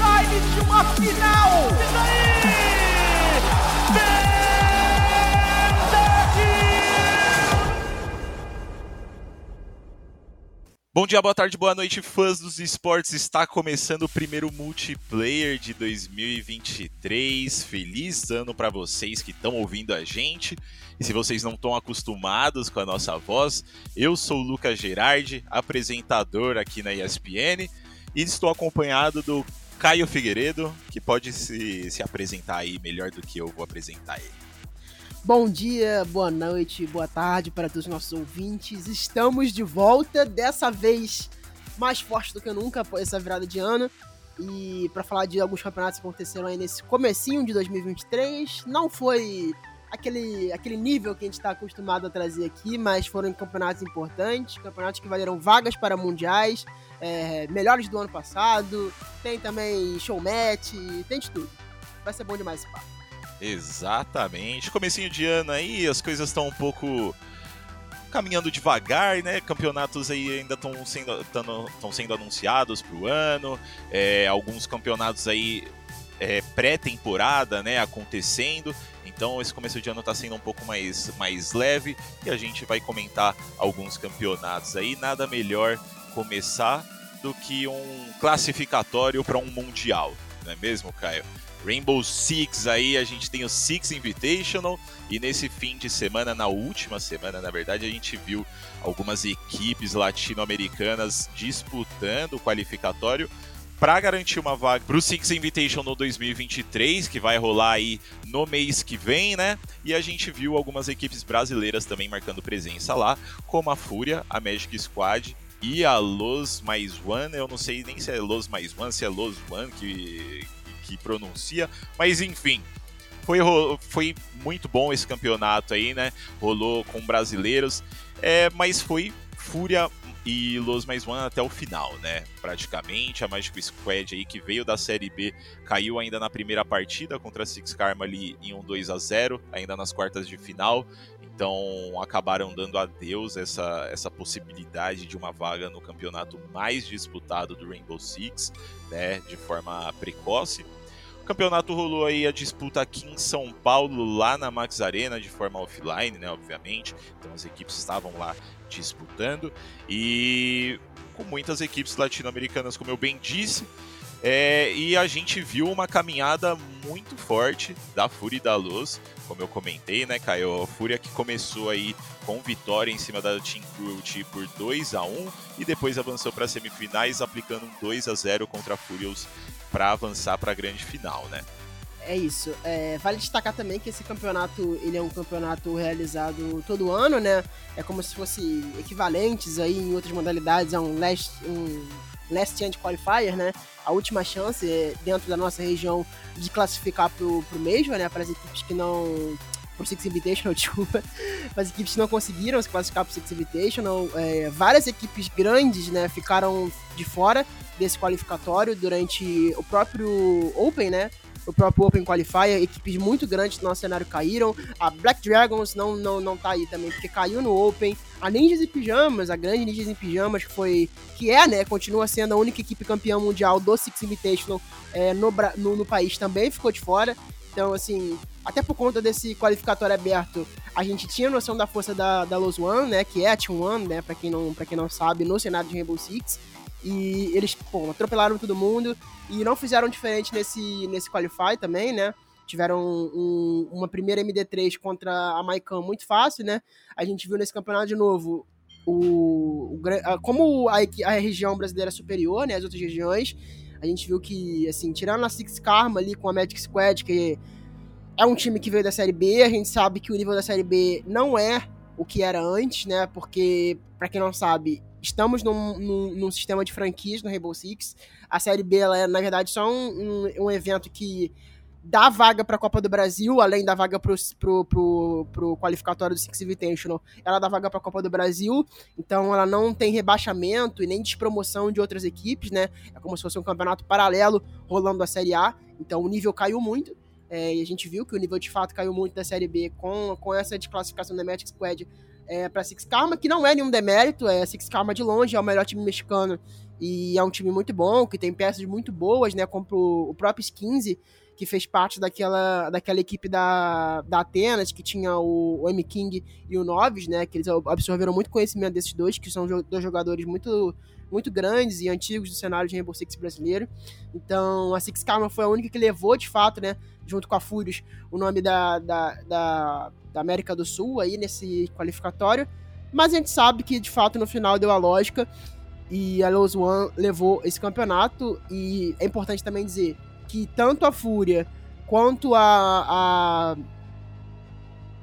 time de uma final. Isso aí! Bom dia, boa tarde, boa noite, fãs dos esportes. Está começando o primeiro multiplayer de 2023. Feliz ano para vocês que estão ouvindo a gente. E se vocês não estão acostumados com a nossa voz, eu sou o Lucas Gerardi, apresentador aqui na ESPN, e estou acompanhado do Caio Figueiredo, que pode se, se apresentar aí melhor do que eu vou apresentar ele. Bom dia, boa noite, boa tarde para todos os nossos ouvintes. Estamos de volta, dessa vez mais forte do que nunca após essa virada de ano. E para falar de alguns campeonatos que aconteceram aí nesse comecinho de 2023, não foi aquele, aquele nível que a gente está acostumado a trazer aqui, mas foram campeonatos importantes, campeonatos que valeram vagas para mundiais, é, melhores do ano passado, tem também showmatch, tem de tudo. Vai ser bom demais esse papo. Exatamente. Comecinho de ano aí, as coisas estão um pouco caminhando devagar, né? Campeonatos aí ainda estão sendo, tão, sendo anunciados para o ano. É, alguns campeonatos aí é, pré-temporada, né? Acontecendo. Então esse começo de ano está sendo um pouco mais, mais leve e a gente vai comentar alguns campeonatos aí. Nada melhor começar do que um classificatório para um mundial, não é mesmo, Caio? Rainbow Six aí, a gente tem o Six Invitational e nesse fim de semana, na última semana, na verdade, a gente viu algumas equipes latino-americanas disputando o qualificatório para garantir uma vaga para o Six Invitational 2023, que vai rolar aí no mês que vem, né? E a gente viu algumas equipes brasileiras também marcando presença lá, como a Fúria, a Magic Squad e a Los Mais One. Eu não sei nem se é Los Mais One, se é Los One que que pronuncia, mas enfim. Foi, foi muito bom esse campeonato aí, né? Rolou com brasileiros, é, mas foi Fúria e Los Mais One até o final, né? Praticamente. A Magic Squad aí que veio da Série B caiu ainda na primeira partida contra a Six Karma ali em um 2 a 0 ainda nas quartas de final. Então acabaram dando adeus essa, essa possibilidade de uma vaga no campeonato mais disputado do Rainbow Six, né? De forma precoce campeonato rolou aí a disputa aqui em São Paulo, lá na Max Arena, de forma offline, né, obviamente. Então as equipes estavam lá disputando e com muitas equipes latino-americanas, como eu bem disse. É, e a gente viu uma caminhada muito forte da Fúria e da Luz, como eu comentei, né, Caio? A Fúria que começou aí com vitória em cima da Team Cruelty por 2 a 1 e depois avançou para semifinais aplicando um 2 a 0 contra a Furious para avançar para a grande final, né? É isso. É, vale destacar também que esse campeonato ele é um campeonato realizado todo ano, né? É como se fosse equivalentes aí em outras modalidades a um last, um last chance qualifier, né? A última chance é, dentro da nossa região de classificar pro, pro Major, né? Para as equipes que não pro Six Invitational, desculpa, as equipes que não conseguiram se classificar pro Six Invitational, é, várias equipes grandes, né, ficaram de fora desse qualificatório durante o próprio Open, né? O próprio Open Qualifier, equipes muito grandes do nosso cenário caíram. A Black Dragons não, não, não tá aí também, porque caiu no Open. A Ninjas em Pijamas, a grande Ninjas em Pijamas, que foi. que é, né? Continua sendo a única equipe campeã mundial do Six Invitational é, no, no, no país, também ficou de fora. Então, assim, até por conta desse qualificatório aberto, a gente tinha noção da força da, da Los One, né? Que é a Team One, né? Pra quem, não, pra quem não sabe, no cenário de Rainbow Six. E eles, pô, atropelaram todo mundo e não fizeram diferente nesse, nesse Qualify também, né? Tiveram um, uma primeira MD3 contra a Maicon muito fácil, né? A gente viu nesse campeonato de novo o, o como a, a, região brasileira é superior, né? As outras regiões. A gente viu que, assim, tirando a Six Karma ali com a Magic Squad, que é um time que veio da Série B, a gente sabe que o nível da Série B não é o que era antes, né? Porque, para quem não sabe, estamos num, num, num, sistema de franquias no Rainbow Six. A Série B, ela é, na verdade, só um, um, um evento que dá vaga para a Copa do Brasil, além da vaga para pro, pro, pro qualificatório do Six Invitational, ela dá vaga para a Copa do Brasil, então ela não tem rebaixamento e nem despromoção de outras equipes, né? É como se fosse um campeonato paralelo rolando a Série A, então o nível caiu muito. É, e a gente viu que o nível de fato caiu muito da Série B com, com essa desclassificação da Magic Squad é, para Six Karma, que não é nenhum demérito, é Six Karma de longe, é o melhor time mexicano e é um time muito bom, que tem peças muito boas, né? Como o próprio Skinzy, que fez parte daquela, daquela equipe da, da Atenas, que tinha o, o M. King e o Noves, né? Que eles absorveram muito conhecimento desses dois, que são dois jogadores muito, muito grandes e antigos do cenário de Rainbow Six brasileiro. Então, a Six Karma foi a única que levou, de fato, né? Junto com a Furious, o nome da, da, da, da América do Sul aí nesse qualificatório. Mas a gente sabe que, de fato, no final deu a lógica e a Lowe's One levou esse campeonato. E é importante também dizer que tanto a Fúria quanto a,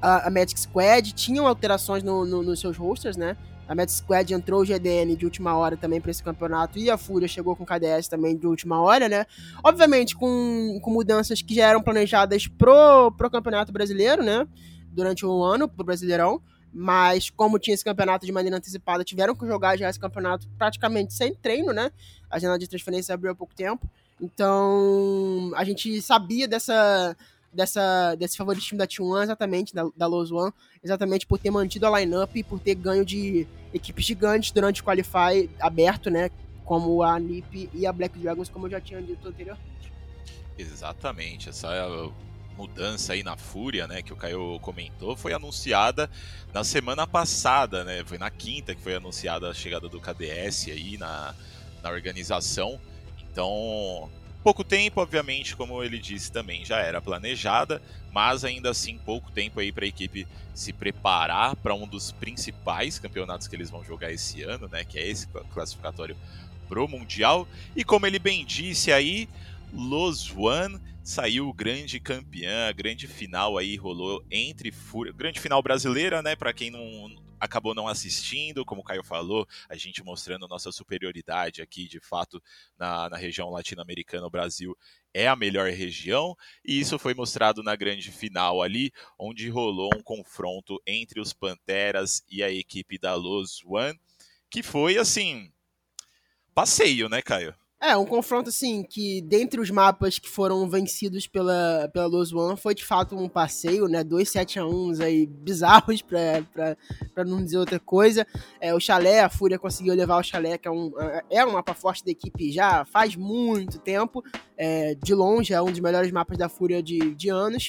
a, a Magic Squad tinham alterações no, no, nos seus rosters, né? A Magic Squad entrou o GDN de última hora também para esse campeonato e a Fúria chegou com o KDS também de última hora, né? Obviamente com, com mudanças que já eram planejadas pro, pro campeonato brasileiro, né? Durante o ano, pro Brasileirão. Mas como tinha esse campeonato de maneira antecipada, tiveram que jogar já esse campeonato praticamente sem treino, né? A janela de transferência abriu há pouco tempo. Então, a gente sabia dessa, dessa, desse favoritismo da T1 exatamente, da, da Lowe's One, exatamente por ter mantido a lineup e por ter ganho de equipes gigantes durante o Qualify aberto, né? Como a NiP e a Black Dragons, como eu já tinha dito anteriormente. Exatamente, essa mudança aí na Fúria, né, que o Caio comentou, foi anunciada na semana passada, né? Foi na quinta que foi anunciada a chegada do KDS aí na, na organização. Então, pouco tempo, obviamente, como ele disse também, já era planejada, mas ainda assim pouco tempo aí para a equipe se preparar para um dos principais campeonatos que eles vão jogar esse ano, né, que é esse classificatório pro mundial. E como ele bem disse aí, Los One saiu grande campeão, a grande final aí rolou entre Fúria, grande final brasileira, né, para quem não acabou não assistindo, como o Caio falou, a gente mostrando nossa superioridade aqui, de fato, na, na região latino-americana, o Brasil é a melhor região, e isso foi mostrado na grande final ali, onde rolou um confronto entre os Panteras e a equipe da Los One, que foi assim, passeio, né, Caio? É, um confronto, assim, que dentre os mapas que foram vencidos pela, pela Los One foi de fato um passeio, né? Dois 7 a 1 aí bizarros, pra, pra, pra não dizer outra coisa. É, o Chalé, a Fúria conseguiu levar o Chalé, que é um, é um mapa forte da equipe já faz muito tempo. É, de longe, é um dos melhores mapas da Fúria de, de anos.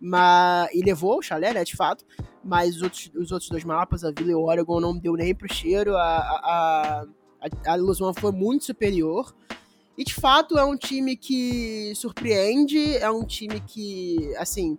Mas, e levou o Chalé, né, de fato. Mas os outros, os outros dois mapas, a Vila e o Oregon, não deu nem pro cheiro. a, a, a a, a Luzon foi muito superior. E de fato é um time que surpreende, é um time que, assim,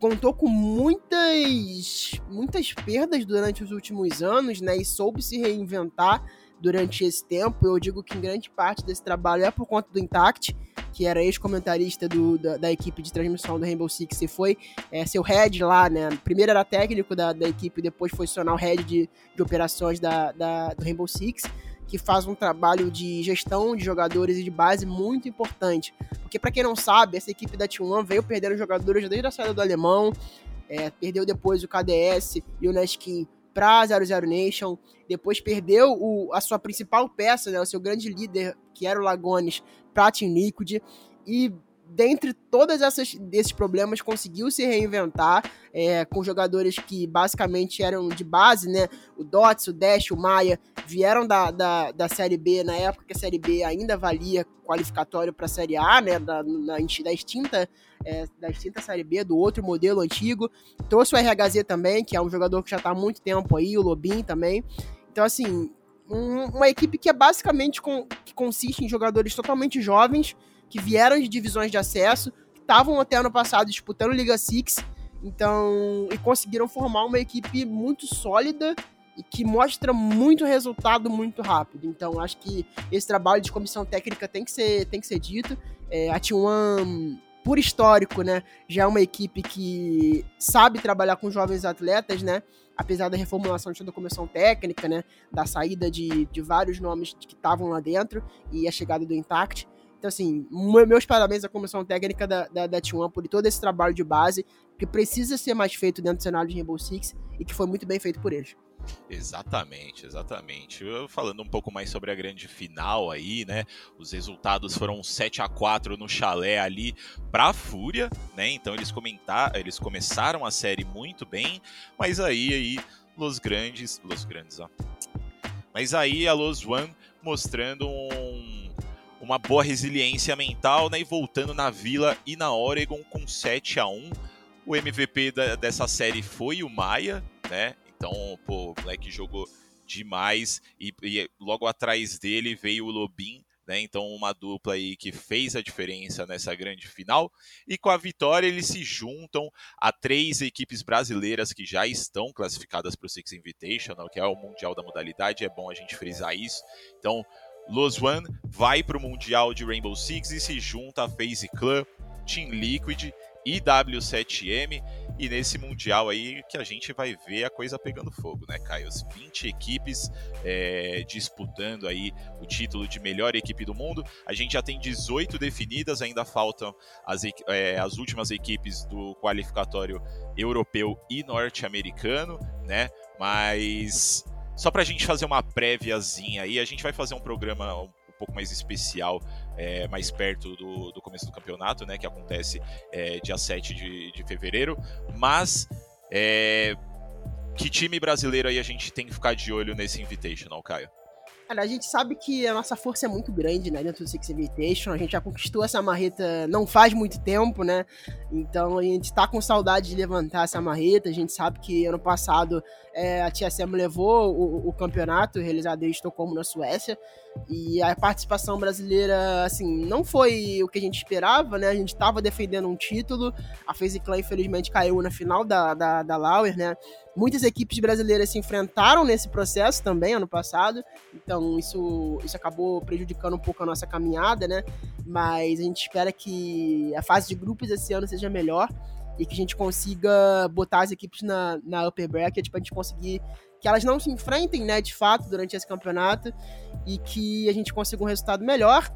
contou com muitas muitas perdas durante os últimos anos, né? E soube se reinventar durante esse tempo. Eu digo que em grande parte desse trabalho é por conta do Intact, que era ex-comentarista da, da, equipe de transmissão do Rainbow Six e foi é, seu head lá, né? Primeiro era técnico da, da equipe, depois foi se o head de, de operações da, da, do Rainbow Six, que faz um trabalho de gestão de jogadores e de base muito importante. Porque, para quem não sabe, essa equipe da T1 veio perdendo jogadores desde a saída do alemão, é, perdeu depois o KDS e o Neskin para 00 Nation, depois perdeu o, a sua principal peça, né, o seu grande líder, que era o Lagones, para Team Liquid, e dentre todos esses problemas, conseguiu se reinventar é, com jogadores que basicamente eram de base, né? O Dots, o Dash, o Maia vieram da, da, da Série B, na época que a Série B ainda valia qualificatório para a Série A, né? Da, na, da, extinta, é, da extinta Série B, do outro modelo antigo. Trouxe o RHZ também, que é um jogador que já está há muito tempo aí, o Lobin também. Então, assim, um, uma equipe que é basicamente com, que consiste em jogadores totalmente jovens, que vieram de divisões de acesso, que estavam até ano passado disputando Liga Six, então, e conseguiram formar uma equipe muito sólida e que mostra muito resultado muito rápido. Então, acho que esse trabalho de comissão técnica tem que ser, tem que ser dito. É, a T1, por histórico, né, já é uma equipe que sabe trabalhar com jovens atletas, né? Apesar da reformulação de toda a comissão técnica, né? Da saída de, de vários nomes que estavam lá dentro e a chegada do Intact. Então, assim, meus parabéns à comissão técnica da, da, da T1 por todo esse trabalho de base, que precisa ser mais feito dentro do cenário de Rainbow Six e que foi muito bem feito por eles. Exatamente, exatamente. Falando um pouco mais sobre a grande final aí, né? Os resultados foram 7 a 4 no chalé ali para a Fúria, né? Então eles comentar, eles começaram a série muito bem, mas aí aí Los Grandes, Los Grandes, ó. Mas aí a Los One mostrando um, uma boa resiliência mental, né? E voltando na Vila e na Oregon com 7 a 1. O MVP da, dessa série foi o Maia, né? Então, pô, o moleque jogou demais e, e logo atrás dele veio o Lobin, né? Então, uma dupla aí que fez a diferença nessa grande final. E com a vitória, eles se juntam a três equipes brasileiras que já estão classificadas para o Six Invitational, que é o Mundial da modalidade. É bom a gente frisar isso. Então, Los One vai para o Mundial de Rainbow Six e se junta a FaZe Clan, Team Liquid e W7M. E nesse Mundial aí que a gente vai ver a coisa pegando fogo, né, Caio? As 20 equipes é, disputando aí o título de melhor equipe do mundo. A gente já tem 18 definidas, ainda faltam as, é, as últimas equipes do qualificatório europeu e norte-americano, né? Mas só para a gente fazer uma préviazinha aí, a gente vai fazer um programa um pouco mais especial é, mais perto do, do, começo do campeonato, né? Que acontece é, dia 7 de, de fevereiro. Mas é, que time brasileiro aí a gente tem que ficar de olho nesse Invitational, Caio? Cara, a gente sabe que a nossa força é muito grande, né, dentro do Six Invitation. A gente já conquistou essa marreta não faz muito tempo, né? Então a gente tá com saudade de levantar essa marreta. A gente sabe que ano passado é, a TSM levou o, o, campeonato realizado em Estocolmo, na Suécia. E a participação brasileira, assim, não foi o que a gente esperava, né? A gente estava defendendo um título. A FaZe Clan, infelizmente, caiu na final da, da, da Lauer, né? Muitas equipes brasileiras se enfrentaram nesse processo também, ano passado. Então, isso, isso acabou prejudicando um pouco a nossa caminhada, né? Mas a gente espera que a fase de grupos esse ano seja melhor e que a gente consiga botar as equipes na, na upper bracket para a gente conseguir que elas não se enfrentem, né, de fato, durante esse campeonato e que a gente consiga um resultado melhor.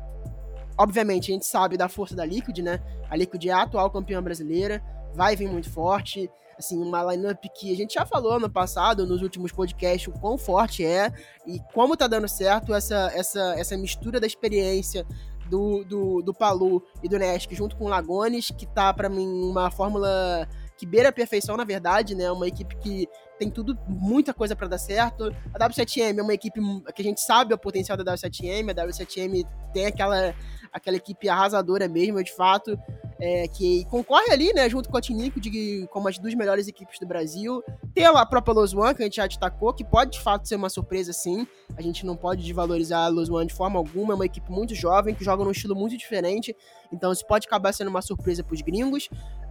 Obviamente, a gente sabe da força da Liquid, né? A Liquid é a atual campeã brasileira, vai vir muito forte. Assim, uma lineup que a gente já falou no passado, nos últimos podcasts, o quão forte é e como tá dando certo essa, essa, essa mistura da experiência do, do, do Palu e do Nesk junto com o Lagones, que tá para mim uma fórmula que beira a perfeição, na verdade, né? Uma equipe que tem tudo, muita coisa para dar certo. A W7M é uma equipe que a gente sabe o potencial da W7M, a W7M tem aquela, aquela equipe arrasadora mesmo, de fato, é, que concorre ali, né, junto com a Tinico, de, como as duas melhores equipes do Brasil. Tem a própria One, que a gente já destacou, que pode de fato ser uma surpresa sim. A gente não pode desvalorizar a One de forma alguma, é uma equipe muito jovem, que joga num estilo muito diferente, então isso pode acabar sendo uma surpresa para os gringos.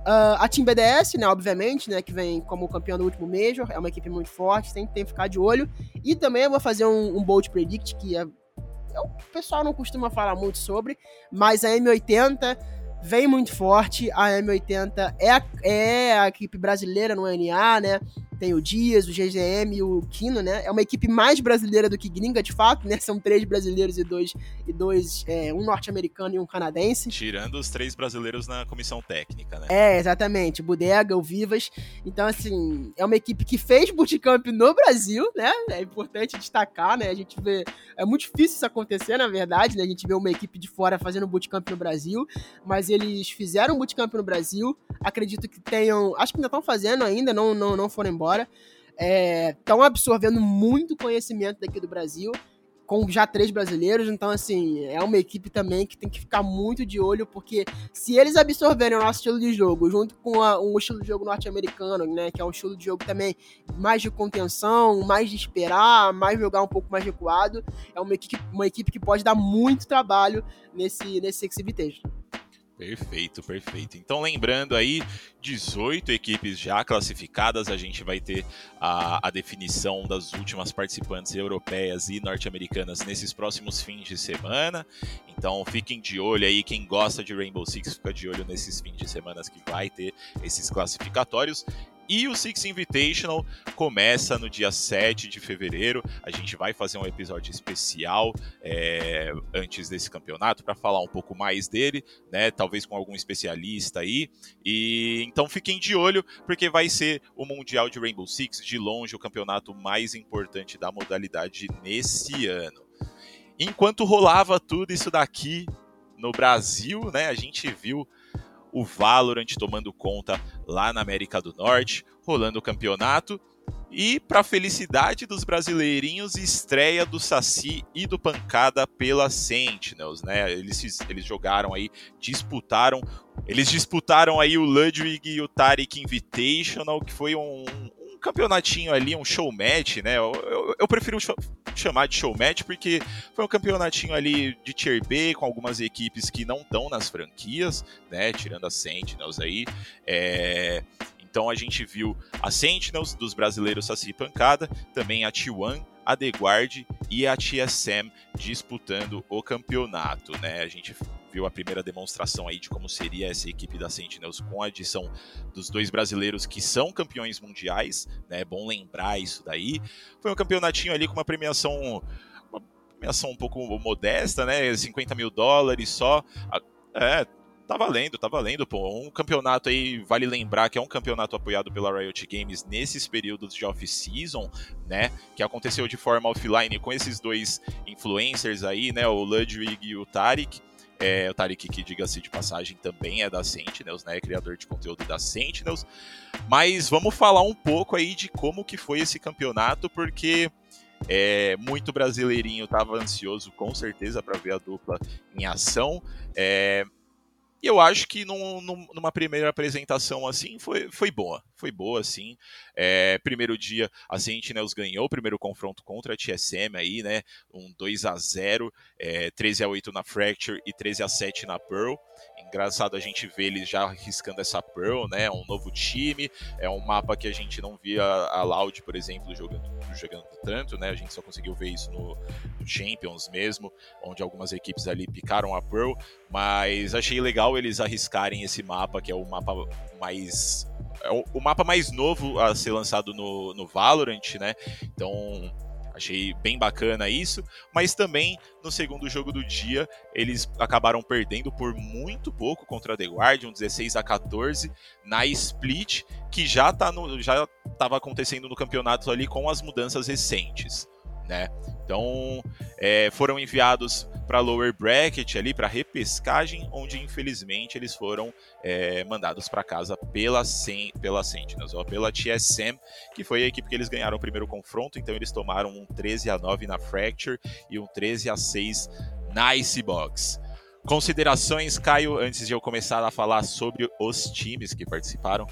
Uh, a Team BDS, né, obviamente, né, que vem como campeão do último Major, é uma equipe muito forte, tem, tem que ficar de olho. E também eu vou fazer um, um Bold Predict, que é, é, o pessoal não costuma falar muito sobre, mas a M80 vem muito forte. A M80 é é a equipe brasileira no NA, né? Tem o Dias, o GGM e o Kino, né? É uma equipe mais brasileira do que gringa, de fato, né? São três brasileiros e dois, e dois é, um norte-americano e um canadense. Tirando os três brasileiros na comissão técnica, né? É, exatamente. Bodega, o Vivas. Então, assim, é uma equipe que fez bootcamp no Brasil, né? É importante destacar, né? A gente vê... É muito difícil isso acontecer, na verdade, né? A gente vê uma equipe de fora fazendo bootcamp no Brasil, mas eles fizeram bootcamp no Brasil. Acredito que tenham... Acho que ainda estão fazendo ainda, não, não, não foram embora fora, estão é, absorvendo muito conhecimento daqui do Brasil, com já três brasileiros, então assim, é uma equipe também que tem que ficar muito de olho, porque se eles absorverem o nosso estilo de jogo, junto com a, um estilo de jogo norte-americano, né, que é um estilo de jogo também mais de contenção, mais de esperar, mais jogar um pouco mais recuado, é uma equipe, uma equipe que pode dar muito trabalho nesse, nesse Exhibitation. Perfeito, perfeito. Então, lembrando aí, 18 equipes já classificadas, a gente vai ter a, a definição das últimas participantes europeias e norte-americanas nesses próximos fins de semana. Então, fiquem de olho aí, quem gosta de Rainbow Six, fica de olho nesses fins de semana que vai ter esses classificatórios. E o Six Invitational começa no dia 7 de fevereiro. A gente vai fazer um episódio especial é, antes desse campeonato para falar um pouco mais dele, né? Talvez com algum especialista aí. E então fiquem de olho, porque vai ser o Mundial de Rainbow Six, de longe o campeonato mais importante da modalidade nesse ano. Enquanto rolava tudo isso daqui no Brasil, né? A gente viu o Valorant tomando conta lá na América do Norte, rolando o campeonato. E, para felicidade dos brasileirinhos, estreia do Saci e do Pancada pela Sentinels, né? Eles, eles jogaram aí, disputaram. Eles disputaram aí o Ludwig e o Tarik Invitational, que foi um, campeonatinho ali, um show match, né? Eu, eu, eu prefiro chamar de show match porque foi um campeonatinho ali de Tier B com algumas equipes que não estão nas franquias, né? Tirando a Sentinels aí. É... Então a gente viu a Sentinels dos brasileiros Saci Pancada, também a T1, a The Guard e a TSM disputando o campeonato, né? A gente viu a primeira demonstração aí de como seria essa equipe da Sentinels com a adição dos dois brasileiros que são campeões mundiais, né? É bom lembrar isso daí. Foi um campeonatinho ali com uma premiação uma premiação um pouco modesta, né? 50 mil dólares só. É, Tá valendo, tá valendo, pô. Um campeonato aí, vale lembrar que é um campeonato apoiado pela Riot Games nesses períodos de off-season, né? Que aconteceu de forma offline com esses dois influencers aí, né? O Ludwig e o Tarik. É, o Tarik, que diga-se de passagem, também é da Sentinels, né? Criador de conteúdo da Sentinels. Mas vamos falar um pouco aí de como que foi esse campeonato, porque é, muito brasileirinho estava ansioso, com certeza, para ver a dupla em ação. É, eu acho que num, num, numa primeira apresentação assim foi, foi boa. Foi boa, assim. É, primeiro dia a Sentinels ganhou o primeiro confronto contra a TSM aí, né? Um 2 a 0 é, 13 a 8 na Fracture e 13 a 7 na Pearl. Engraçado a gente ver eles já arriscando essa Pearl, né? Um novo time, é um mapa que a gente não via a Loud, por exemplo, jogando, jogando tanto, né? A gente só conseguiu ver isso no, no Champions mesmo, onde algumas equipes ali picaram a Pearl, mas achei legal eles arriscarem esse mapa, que é o mapa mais é o, mapa mais novo a ser lançado no, no Valorant, né? Então Achei bem bacana isso, mas também no segundo jogo do dia eles acabaram perdendo por muito pouco contra a The Guardian, 16 a 14 na split, que já tá no, já estava acontecendo no campeonato ali com as mudanças recentes, né? Então é, foram enviados para lower bracket ali para repescagem, onde infelizmente eles foram é, mandados para casa pela pela Sentinels, ou pela TSM, que foi a equipe que eles ganharam o primeiro confronto, então eles tomaram um 13 a 9 na Fracture e um 13 a 6 na Icebox. Considerações, Caio, antes de eu começar a falar sobre os times que participaram?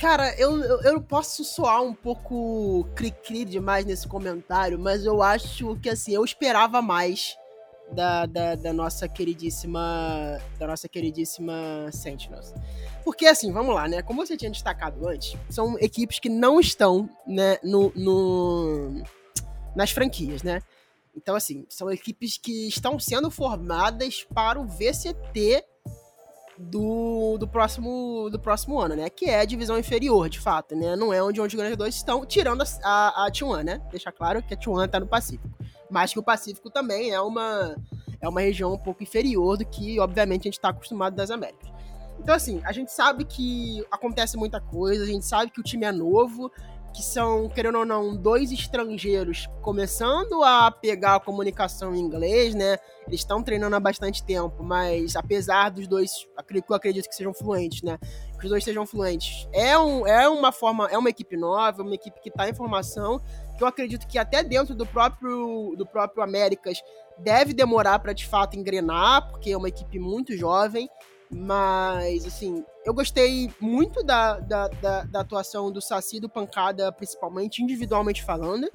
Cara, eu, eu, eu, posso soar um pouco cri-cri demais nesse comentário, mas eu acho que assim, eu esperava mais da, da, da, nossa queridíssima. Da nossa queridíssima Sentinels. Porque assim, vamos lá, né? Como você tinha destacado antes, são equipes que não estão né, no, no nas franquias, né? Então, assim, são equipes que estão sendo formadas para o VCT do, do, próximo, do próximo ano, né? Que é a divisão inferior, de fato, né? Não é onde, onde os ganhadores estão, tirando a, a, a T1, né? Deixar claro que a T1 tá no Pacífico. Mas que o Pacífico também é uma, é uma região um pouco inferior do que, obviamente, a gente está acostumado das Américas. Então, assim, a gente sabe que acontece muita coisa, a gente sabe que o time é novo, que são, querendo ou não, dois estrangeiros começando a pegar a comunicação em inglês, né? Eles estão treinando há bastante tempo, mas apesar dos dois, eu acredito que sejam fluentes, né? Que os dois sejam fluentes. É, um, é uma forma, é uma equipe nova, uma equipe que está em formação, que eu acredito que até dentro do próprio, do próprio Américas deve demorar para de fato engrenar, porque é uma equipe muito jovem. Mas, assim, eu gostei muito da, da, da, da atuação do Saci e do Pancada, principalmente, individualmente falando.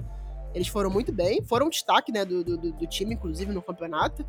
Eles foram muito bem, foram destaque né, do, do, do, time, inclusive, no campeonato.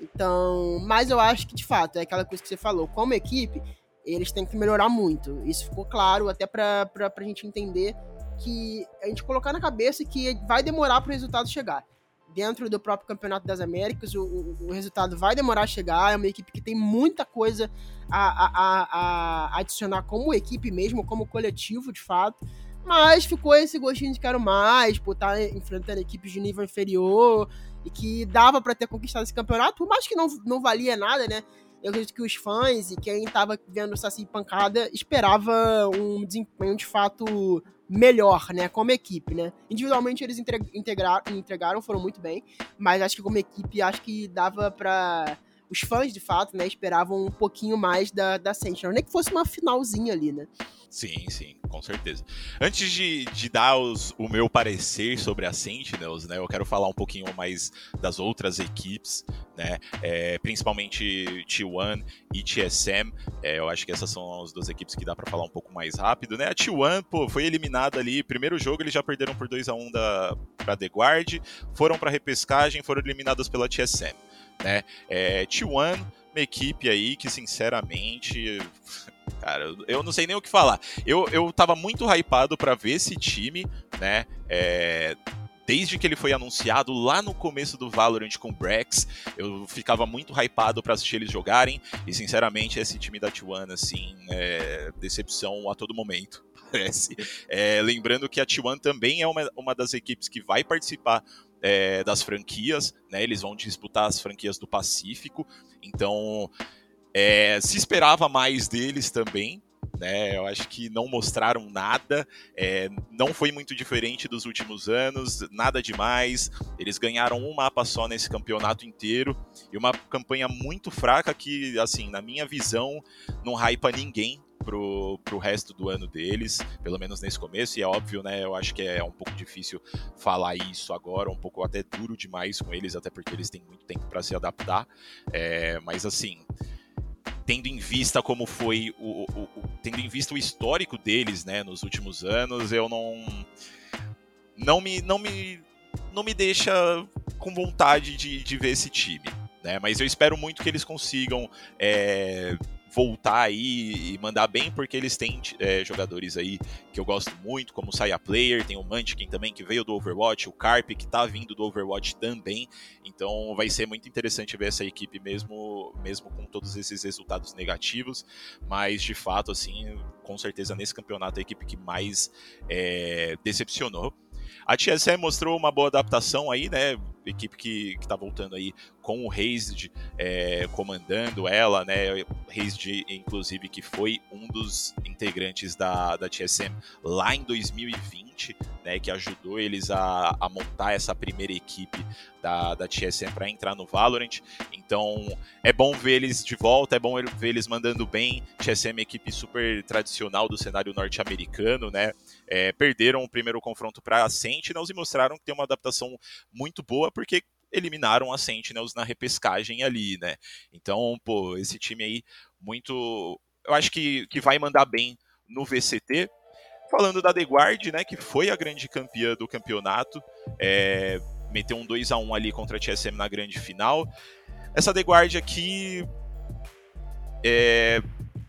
Então, mas eu acho que, de fato, é aquela coisa que você falou, como equipe, eles têm que melhorar muito. Isso ficou claro até pra, pra gente entender que a gente colocar na cabeça que vai demorar para o resultado chegar. Dentro do próprio Campeonato das Américas. O, o, o, resultado vai demorar a chegar. É uma equipe que tem muita coisa a, a, a, adicionar como equipe mesmo, como coletivo, de fato. Mas ficou esse gostinho de quero mais, por estar tá enfrentando equipes de nível inferior e que dava para ter conquistado esse campeonato, por mais que não, não valia nada, né? Eu acredito que os fãs e quem estava vendo o Saci Pancada esperava um desempenho de fato melhor, né, como equipe, né? Individualmente eles integraram, entregaram, foram muito bem, mas acho que como equipe acho que dava para os fãs, de fato, né, esperavam um pouquinho mais da, da Sentinel. Nem que fosse uma finalzinha ali, né? Sim, sim, com certeza. Antes de, de dar os, o meu parecer sobre a Sentinels, né, eu quero falar um pouquinho mais das outras equipes, né, é, principalmente T1 e TSM. É, eu acho que essas são as duas equipes que dá para falar um pouco mais rápido, né. A T1, pô, foi eliminada ali, primeiro jogo eles já perderam por 2 a 1 da pra The Guard, foram para repescagem, foram eliminadas pela TSM né? É, T1, uma equipe aí que, sinceramente, cara, eu não sei nem o que falar. Eu, eu tava muito hypado para ver esse time, né? É, desde que ele foi anunciado lá no começo do Valorant com o Brex, eu ficava muito hypado para assistir eles jogarem, e sinceramente esse time da T1, assim, é decepção a todo momento, parece. É, lembrando que a T1 também é uma, uma das equipes que vai participar é, das franquias, né? Eles vão disputar as franquias do Pacífico, então é, se esperava mais deles também. Né, eu acho que não mostraram nada, é, não foi muito diferente dos últimos anos, nada demais. Eles ganharam um mapa só nesse campeonato inteiro e uma campanha muito fraca que, assim, na minha visão, não hypa ninguém pro, pro resto do ano deles, pelo menos nesse começo, e é óbvio, né? Eu acho que é um pouco difícil falar isso agora, um pouco até duro demais com eles, até porque eles têm muito tempo para se adaptar. É, mas assim, tendo em vista como foi o, o, o, tendo em vista o histórico deles, né, nos últimos anos, eu não não me não me não me deixa com vontade de, de ver esse time, né? Mas eu espero muito que eles consigam é, voltar aí e mandar bem, porque eles têm é, jogadores aí que eu gosto muito, como o Saya Player, tem o Munchkin também, que veio do Overwatch, o Carp, que tá vindo do Overwatch também. Então vai ser muito interessante ver essa equipe mesmo, mesmo com todos esses resultados negativos. Mas de fato, assim, com certeza nesse campeonato a equipe que mais é, decepcionou. A TSM mostrou uma boa adaptação aí, né? Equipe que, que tá voltando aí com o Reis é, comandando ela, né? Reis, inclusive, que foi um dos integrantes da, da TSM lá em 2020, né? Que ajudou eles a, a montar essa primeira equipe da, da TSM para entrar no Valorant. Então é bom ver eles de volta, é bom ver eles mandando bem. TSM é equipe super tradicional do cenário norte-americano, né? É, perderam o primeiro confronto para a Sentinels e mostraram que tem uma adaptação muito boa, porque eliminaram a Sentinels na repescagem ali, né? Então, pô, esse time aí, muito. Eu acho que, que vai mandar bem no VCT. Falando da The Guard, né, que foi a grande campeã do campeonato, é, meteu um 2 a 1 ali contra a TSM na grande final. Essa The Guard aqui, é,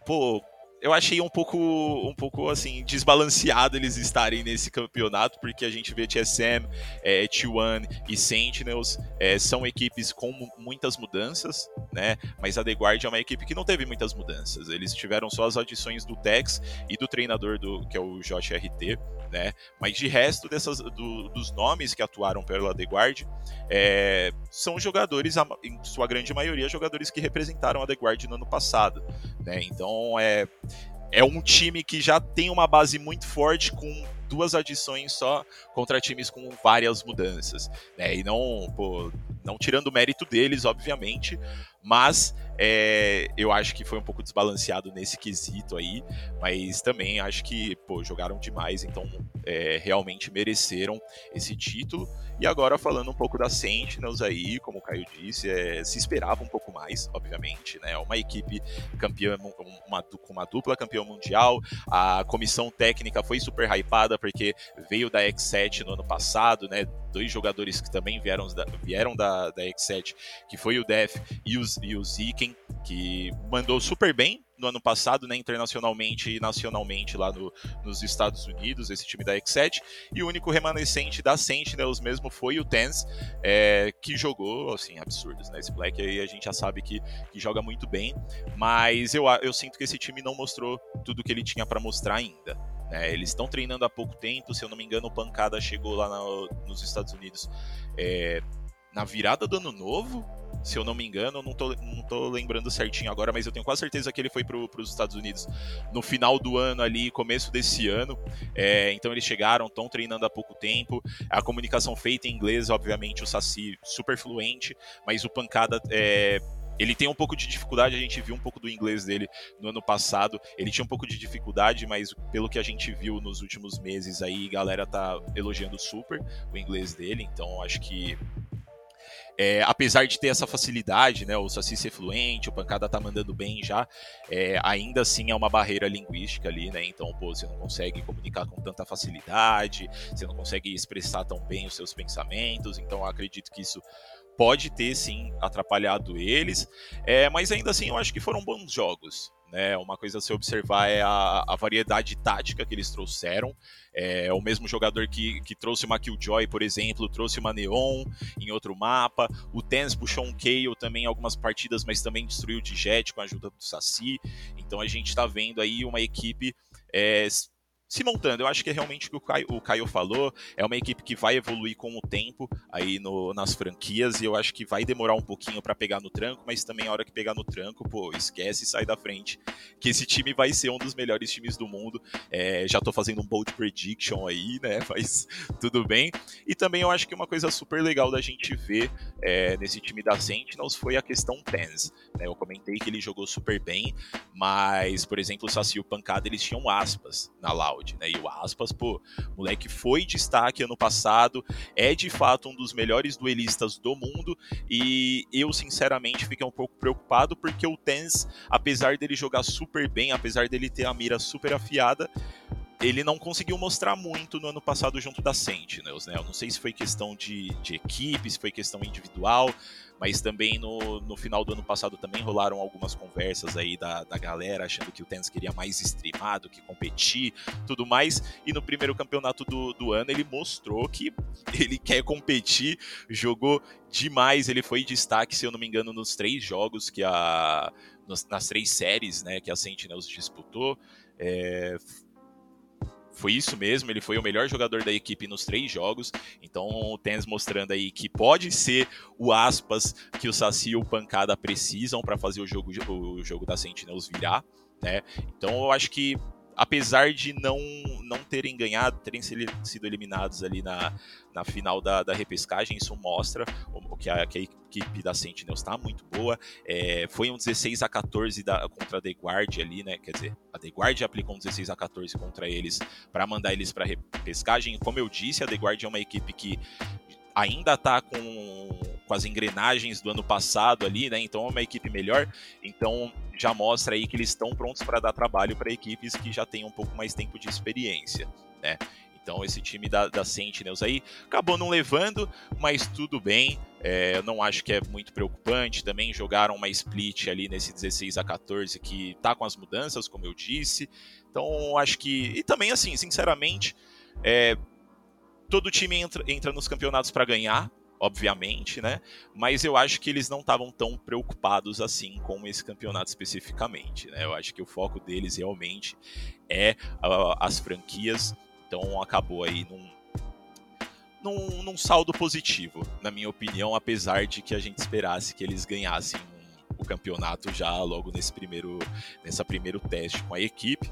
pô, eu achei um pouco, um pouco assim, desbalanceado eles estarem nesse campeonato, porque a gente vê TSM, é, T1 e Sentinels é, são equipes com muitas mudanças, né? Mas a The Guard é uma equipe que não teve muitas mudanças. Eles tiveram só as adições do Tex e do treinador do que é o JRT, né? Mas de resto dessas, do, dos nomes que atuaram pela The Guard, é, são jogadores, em sua grande maioria, jogadores que representaram a The Guard no ano passado, né? Então é é um time que já tem uma base muito forte com duas adições só contra times com várias mudanças, né? E não, pô, não tirando o mérito deles, obviamente, mas é, eu acho que foi um pouco desbalanceado nesse quesito aí, mas também acho que, pô, jogaram demais, então é, realmente mereceram esse título. E agora falando um pouco da Sentinels aí, como o Caio disse, é, se esperava um pouco mais, obviamente, né? Uma equipe campeã, uma, com uma dupla campeã mundial, a comissão técnica foi super hypada porque veio da X7 no ano passado, né? Dois jogadores que também vieram da, vieram da, da X7, que foi o Def e o e o Ziken, que mandou super bem no ano passado, né, internacionalmente e nacionalmente lá no, nos Estados Unidos, esse time da X7. E o único remanescente da Sentinels mesmo foi o Tens, é, que jogou, assim, absurdos, né? Esse Black aí a gente já sabe que, que joga muito bem, mas eu, eu sinto que esse time não mostrou tudo que ele tinha para mostrar ainda. Né? Eles estão treinando há pouco tempo, se eu não me engano, o Pancada chegou lá nos Estados Unidos é, na virada do ano novo, se eu não me engano, não tô, não tô lembrando certinho agora, mas eu tenho quase certeza que ele foi para os Estados Unidos no final do ano ali, começo desse ano. É, então eles chegaram, estão treinando há pouco tempo. A comunicação feita em inglês, obviamente, o Saci super fluente, mas o Pancada é, ele tem um pouco de dificuldade, a gente viu um pouco do inglês dele no ano passado. Ele tinha um pouco de dificuldade, mas pelo que a gente viu nos últimos meses aí, galera tá elogiando super o inglês dele, então acho que é, apesar de ter essa facilidade, né, o Saci ser fluente, o Pancada tá mandando bem já, é, ainda assim é uma barreira linguística ali, né? Então, pô, você não consegue comunicar com tanta facilidade, você não consegue expressar tão bem os seus pensamentos, então acredito que isso pode ter sim atrapalhado eles, é, mas ainda assim eu acho que foram bons jogos. Né? Uma coisa a se observar é a, a variedade tática que eles trouxeram. É, o mesmo jogador que, que trouxe uma Killjoy, por exemplo, trouxe uma Neon em outro mapa. O Tens puxou um Kayle também em algumas partidas, mas também destruiu o Jet com a ajuda do Saci. Então a gente está vendo aí uma equipe é, se montando. Eu acho que é realmente o que o Caio, o Caio, falou. É uma equipe que vai evoluir com o tempo aí no, nas franquias e eu acho que vai demorar um pouquinho para pegar no tranco, mas também a hora que pegar no tranco, pô, esquece e sai da frente. Que esse time vai ser um dos melhores times do mundo. É, já tô fazendo um bold prediction aí, né? Mas tudo bem. E também eu acho que uma coisa super legal da gente ver é, nesse time da Sentinels foi a questão Pens. Né? Eu comentei que ele jogou super bem, mas, por exemplo, o Saci e o Pancada eles tinham aspas na Loud né? E o Aspas, pô, moleque foi destaque ano passado, é de fato um dos melhores duelistas do mundo e eu sinceramente fiquei um pouco preocupado porque o Tens, apesar dele jogar super bem, apesar dele ter a mira super afiada, ele não conseguiu mostrar muito no ano passado junto da Sentinels, né? Eu não sei se foi questão de, de equipe, se foi questão individual, mas também no, no final do ano passado também rolaram algumas conversas aí da, da galera achando que o tênis queria mais streamado, que competir, tudo mais, e no primeiro campeonato do, do ano ele mostrou que ele quer competir, jogou demais, ele foi destaque, se eu não me engano, nos três jogos que a... nas três séries, né, que a Sentinels disputou, é, foi isso mesmo, ele foi o melhor jogador da equipe nos três jogos. Então o Tens mostrando aí que pode ser o aspas que o Saci e o Pancada precisam para fazer o jogo, o jogo da Sentinels virar. Né? Então eu acho que apesar de não, não terem ganhado, terem sido eliminados ali na, na final da, da repescagem, isso mostra o, que, a, que a equipe da Sentinels está muito boa. É, foi um 16 a 14 da, contra a The Guard ali, né? Quer dizer, a The Guard aplicou um 16 a 14 contra eles para mandar eles para repescagem. Como eu disse, a The Guard é uma equipe que ainda está com, com as engrenagens do ano passado ali, né? Então é uma equipe melhor. Então já mostra aí que eles estão prontos para dar trabalho para equipes que já têm um pouco mais tempo de experiência, né? Então esse time da, da Sentinels aí acabou não levando, mas tudo bem. É, eu não acho que é muito preocupante. Também jogaram uma split ali nesse 16 a 14 que tá com as mudanças, como eu disse. Então acho que. E também, assim, sinceramente, é, todo time entra, entra nos campeonatos para ganhar, obviamente, né? Mas eu acho que eles não estavam tão preocupados assim com esse campeonato especificamente, né? Eu acho que o foco deles realmente é as franquias, então acabou aí num, num, num, saldo positivo, na minha opinião, apesar de que a gente esperasse que eles ganhassem o campeonato já logo nesse primeiro, nessa primeiro teste com a equipe.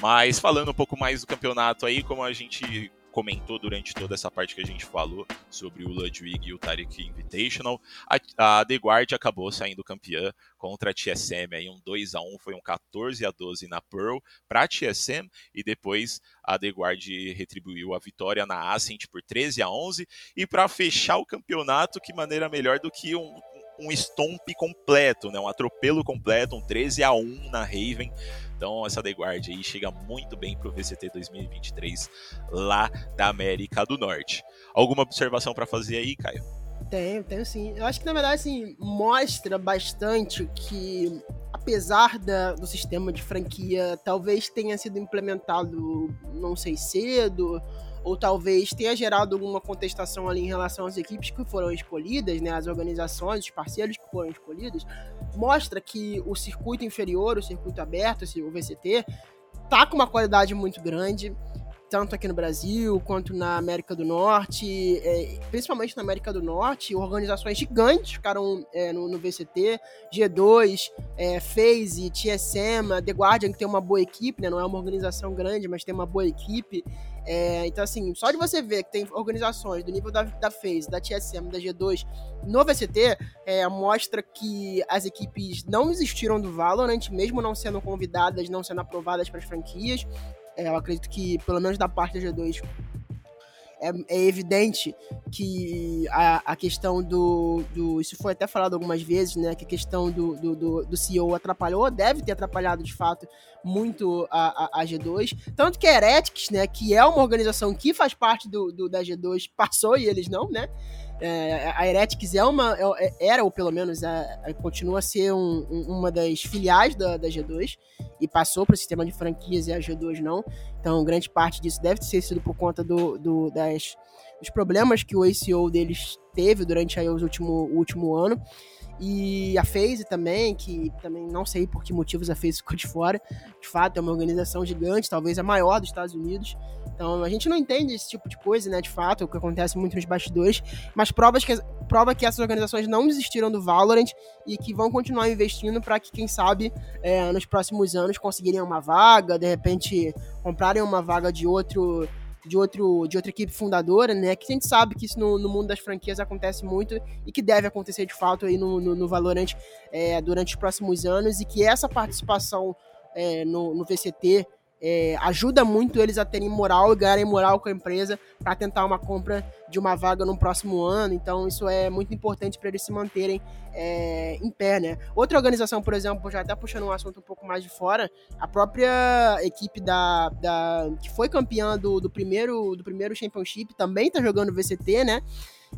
Mas falando um pouco mais do campeonato aí, como a gente comentou durante toda essa parte que a gente falou sobre o Ludwig e o Tarek Invitational. A, a The Guard acabou saindo campeã contra a TSM, aí um 2 a 1 foi um 14 a 12 na Pearl para a TSM e depois a The Guard retribuiu a vitória na Ascent por 13 a 11 e para fechar o campeonato, que maneira melhor do que um um stomp completo, né? um atropelo completo, um 13 a 1 na Raven. Então essa The Guard aí chega muito bem para o VCT 2023 lá da América do Norte. Alguma observação para fazer aí, Caio? Tenho, tenho sim. Eu acho que na verdade assim mostra bastante que apesar da, do sistema de franquia talvez tenha sido implementado, não sei, cedo, ou talvez tenha gerado alguma contestação ali em relação às equipes que foram escolhidas, né, as organizações, os parceiros que foram escolhidos, mostra que o circuito inferior, o circuito aberto, o VCT, tá com uma qualidade muito grande tanto aqui no Brasil quanto na América do Norte, é, principalmente na América do Norte, organizações gigantes ficaram é, no, no, VCT, G2, é, FaZe, TSM, The Guardian, que tem uma boa equipe, né, não é uma organização grande, mas tem uma boa equipe. É, então, assim, só de você ver que tem organizações do nível da, da FaZe, da TSM, da G2 no VCT, é, mostra que as equipes não existiram do Valorant, mesmo não sendo convidadas, não sendo aprovadas para as franquias. É, eu acredito que, pelo menos da parte da G2, é, é, evidente que a, a questão do, do, Isso foi até falado algumas vezes, né? Que a questão do, do, do, do CEO atrapalhou, deve ter atrapalhado de fato muito a, a, a, G2. Tanto que a Heretics, né? Que é uma organização que faz parte do, do da G2, passou e eles não, né? É, a Heretics é uma, é, é, era, ou pelo menos é, continua a ser um, um, uma das filiais da, da G2 e passou para o sistema de franquias e a G2 não. Então, grande parte disso deve ter sido por conta do, do das, dos problemas que o ACO deles teve durante aí, os último, o último ano. E a FaZe também, que também não sei por que motivos a FaZe ficou de fora. De fato, é uma organização gigante, talvez a maior dos Estados Unidos. Então, a gente não entende esse tipo de coisa, né, de fato, o que acontece muito nos bastidores, mas provas que, prova que essas organizações não desistiram do Valorant e que vão continuar investindo para que, quem sabe, é, nos próximos anos conseguirem uma vaga, de repente comprarem uma vaga de outro de, outro, de outra equipe fundadora, né? Que a gente sabe que isso no, no mundo das franquias acontece muito e que deve acontecer de fato aí no, no, no Valorant é, durante os próximos anos e que essa participação é, no, no VCT é, ajuda muito eles a terem moral e ganharem moral com a empresa para tentar uma compra de uma vaga no próximo ano. Então, isso é muito importante para eles se manterem é, em pé, né? Outra organização, por exemplo, já até puxando um assunto um pouco mais de fora, a própria equipe da, da que foi campeã do, do primeiro do primeiro Championship também está jogando VCT, né?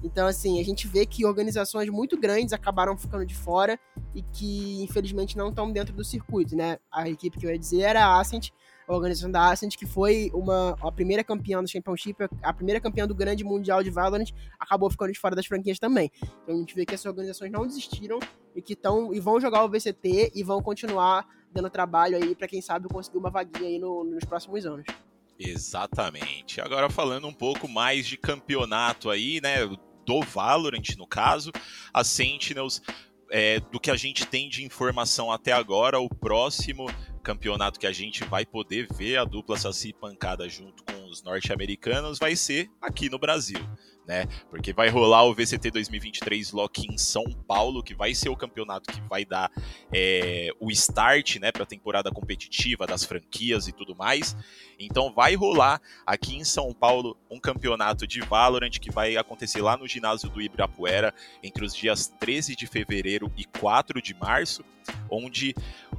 Então, assim, a gente vê que organizações muito grandes acabaram ficando de fora e que, infelizmente, não estão dentro do circuito, né? A equipe que eu ia dizer era a Ascent, organização da Ascent, que foi uma, a primeira campeã do Championship, a primeira campeã do grande mundial de Valorant, acabou ficando de fora das franquias também. Então a gente vê que essas organizações não desistiram e que estão e vão jogar o VCT e vão continuar dando trabalho aí para quem sabe conseguir uma vaguinha aí no, nos próximos anos. Exatamente. Agora falando um pouco mais de campeonato aí, né, do Valorant no caso, a Sentinels é, do que a gente tem de informação até agora, o próximo campeonato que a gente vai poder ver a dupla Saci Pancada junto com os norte-americanos vai ser aqui no Brasil né? Porque vai rolar o VCT 2023 Lock em São Paulo, que vai ser o campeonato que vai dar é, o start, né, para a temporada competitiva das franquias e tudo mais. Então vai rolar aqui em São Paulo um campeonato de Valorant que vai acontecer lá no ginásio do Ibirapuera entre os dias 13 de fevereiro e 4 de março, onde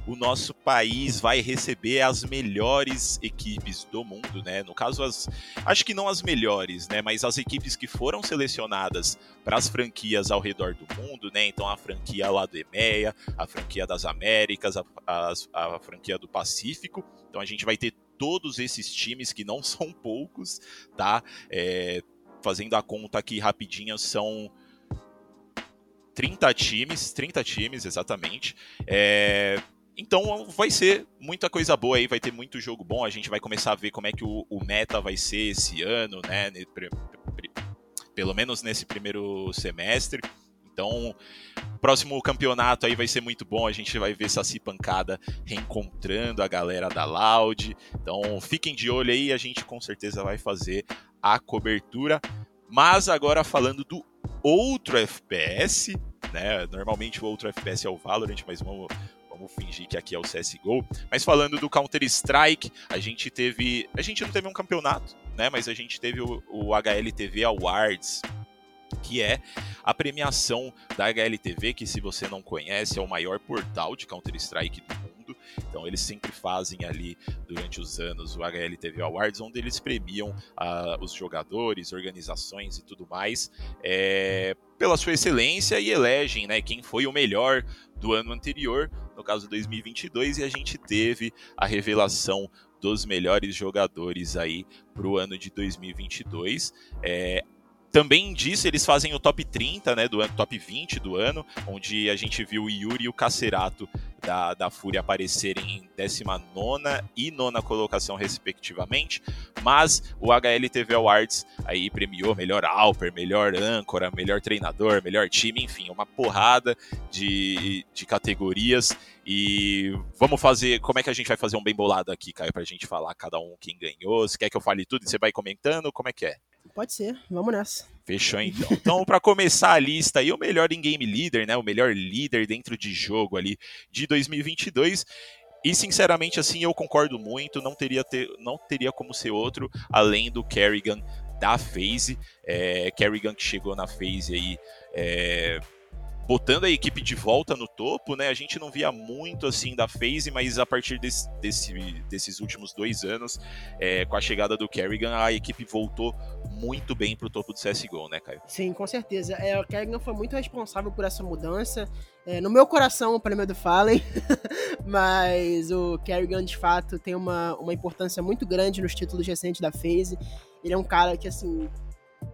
o nosso país vai receber as melhores equipes do mundo, né? No caso, as, acho que não as melhores, né? Mas as equipes que foram selecionadas para as franquias ao redor do mundo, né? Então a franquia lá do EMEA, a franquia das Américas, a, a, a franquia do Pacífico. Então a gente vai ter todos esses times que não são poucos, tá? É, fazendo a conta aqui rapidinho, são 30 times, 30 times exatamente. É, então vai ser muita coisa boa aí, vai ter muito jogo bom. A gente vai começar a ver como é que o, o meta vai ser esse ano, né? Pelo menos nesse primeiro semestre. Então, próximo campeonato aí vai ser muito bom. A gente vai ver Saci Pancada reencontrando a galera da Loud. Então, fiquem de olho aí, a gente com certeza vai fazer a cobertura. Mas agora falando do outro FPS, né? Normalmente o outro FPS é o Valorant, mas vamos Vamos fingir que aqui é o CSGO. Mas falando do Counter-Strike, a gente teve. A gente não teve um campeonato, né? Mas a gente teve o, o HLTV Awards, que é a premiação da HLTV, que se você não conhece, é o maior portal de Counter-Strike do. Então eles sempre fazem ali durante os anos o HLTV Awards, onde eles premiam uh, os jogadores, organizações e tudo mais é, pela sua excelência e elegem né, quem foi o melhor do ano anterior, no caso 2022, e a gente teve a revelação dos melhores jogadores aí para o ano de 2022. É, também disso, eles fazem o top 30, né, do ano, top 20 do ano, onde a gente viu o Yuri e o Cacerato da, da Fúria aparecerem em 19 e nona colocação, respectivamente. Mas o HLTV Awards aí premiou melhor Alper, melhor âncora, melhor treinador, melhor time, enfim, uma porrada de, de categorias. E vamos fazer. Como é que a gente vai fazer um bem bolado aqui, Caio, pra gente falar cada um quem ganhou? Você quer que eu fale tudo e você vai comentando? Como é que é? Pode ser, vamos nessa. Fechou então. Então, para começar a lista aí, o melhor in-game leader, né? O melhor líder dentro de jogo ali de 2022. E sinceramente, assim, eu concordo muito. Não teria, ter, não teria como ser outro além do Kerrigan da FaZe. É, Kerrigan que chegou na FaZe aí. É, botando a equipe de volta no topo, né? A gente não via muito assim da FaZe, mas a partir desse, desse desses últimos dois anos, é, com a chegada do Kerrigan, a equipe voltou muito bem pro topo do CSGO, né, Caio? Sim, com certeza. É, o Kerrigan foi muito responsável por essa mudança. É, no meu coração, o prêmio do Fallen, mas o Kerrigan, de fato, tem uma, uma importância muito grande nos títulos recentes da FaZe. Ele é um cara que, assim,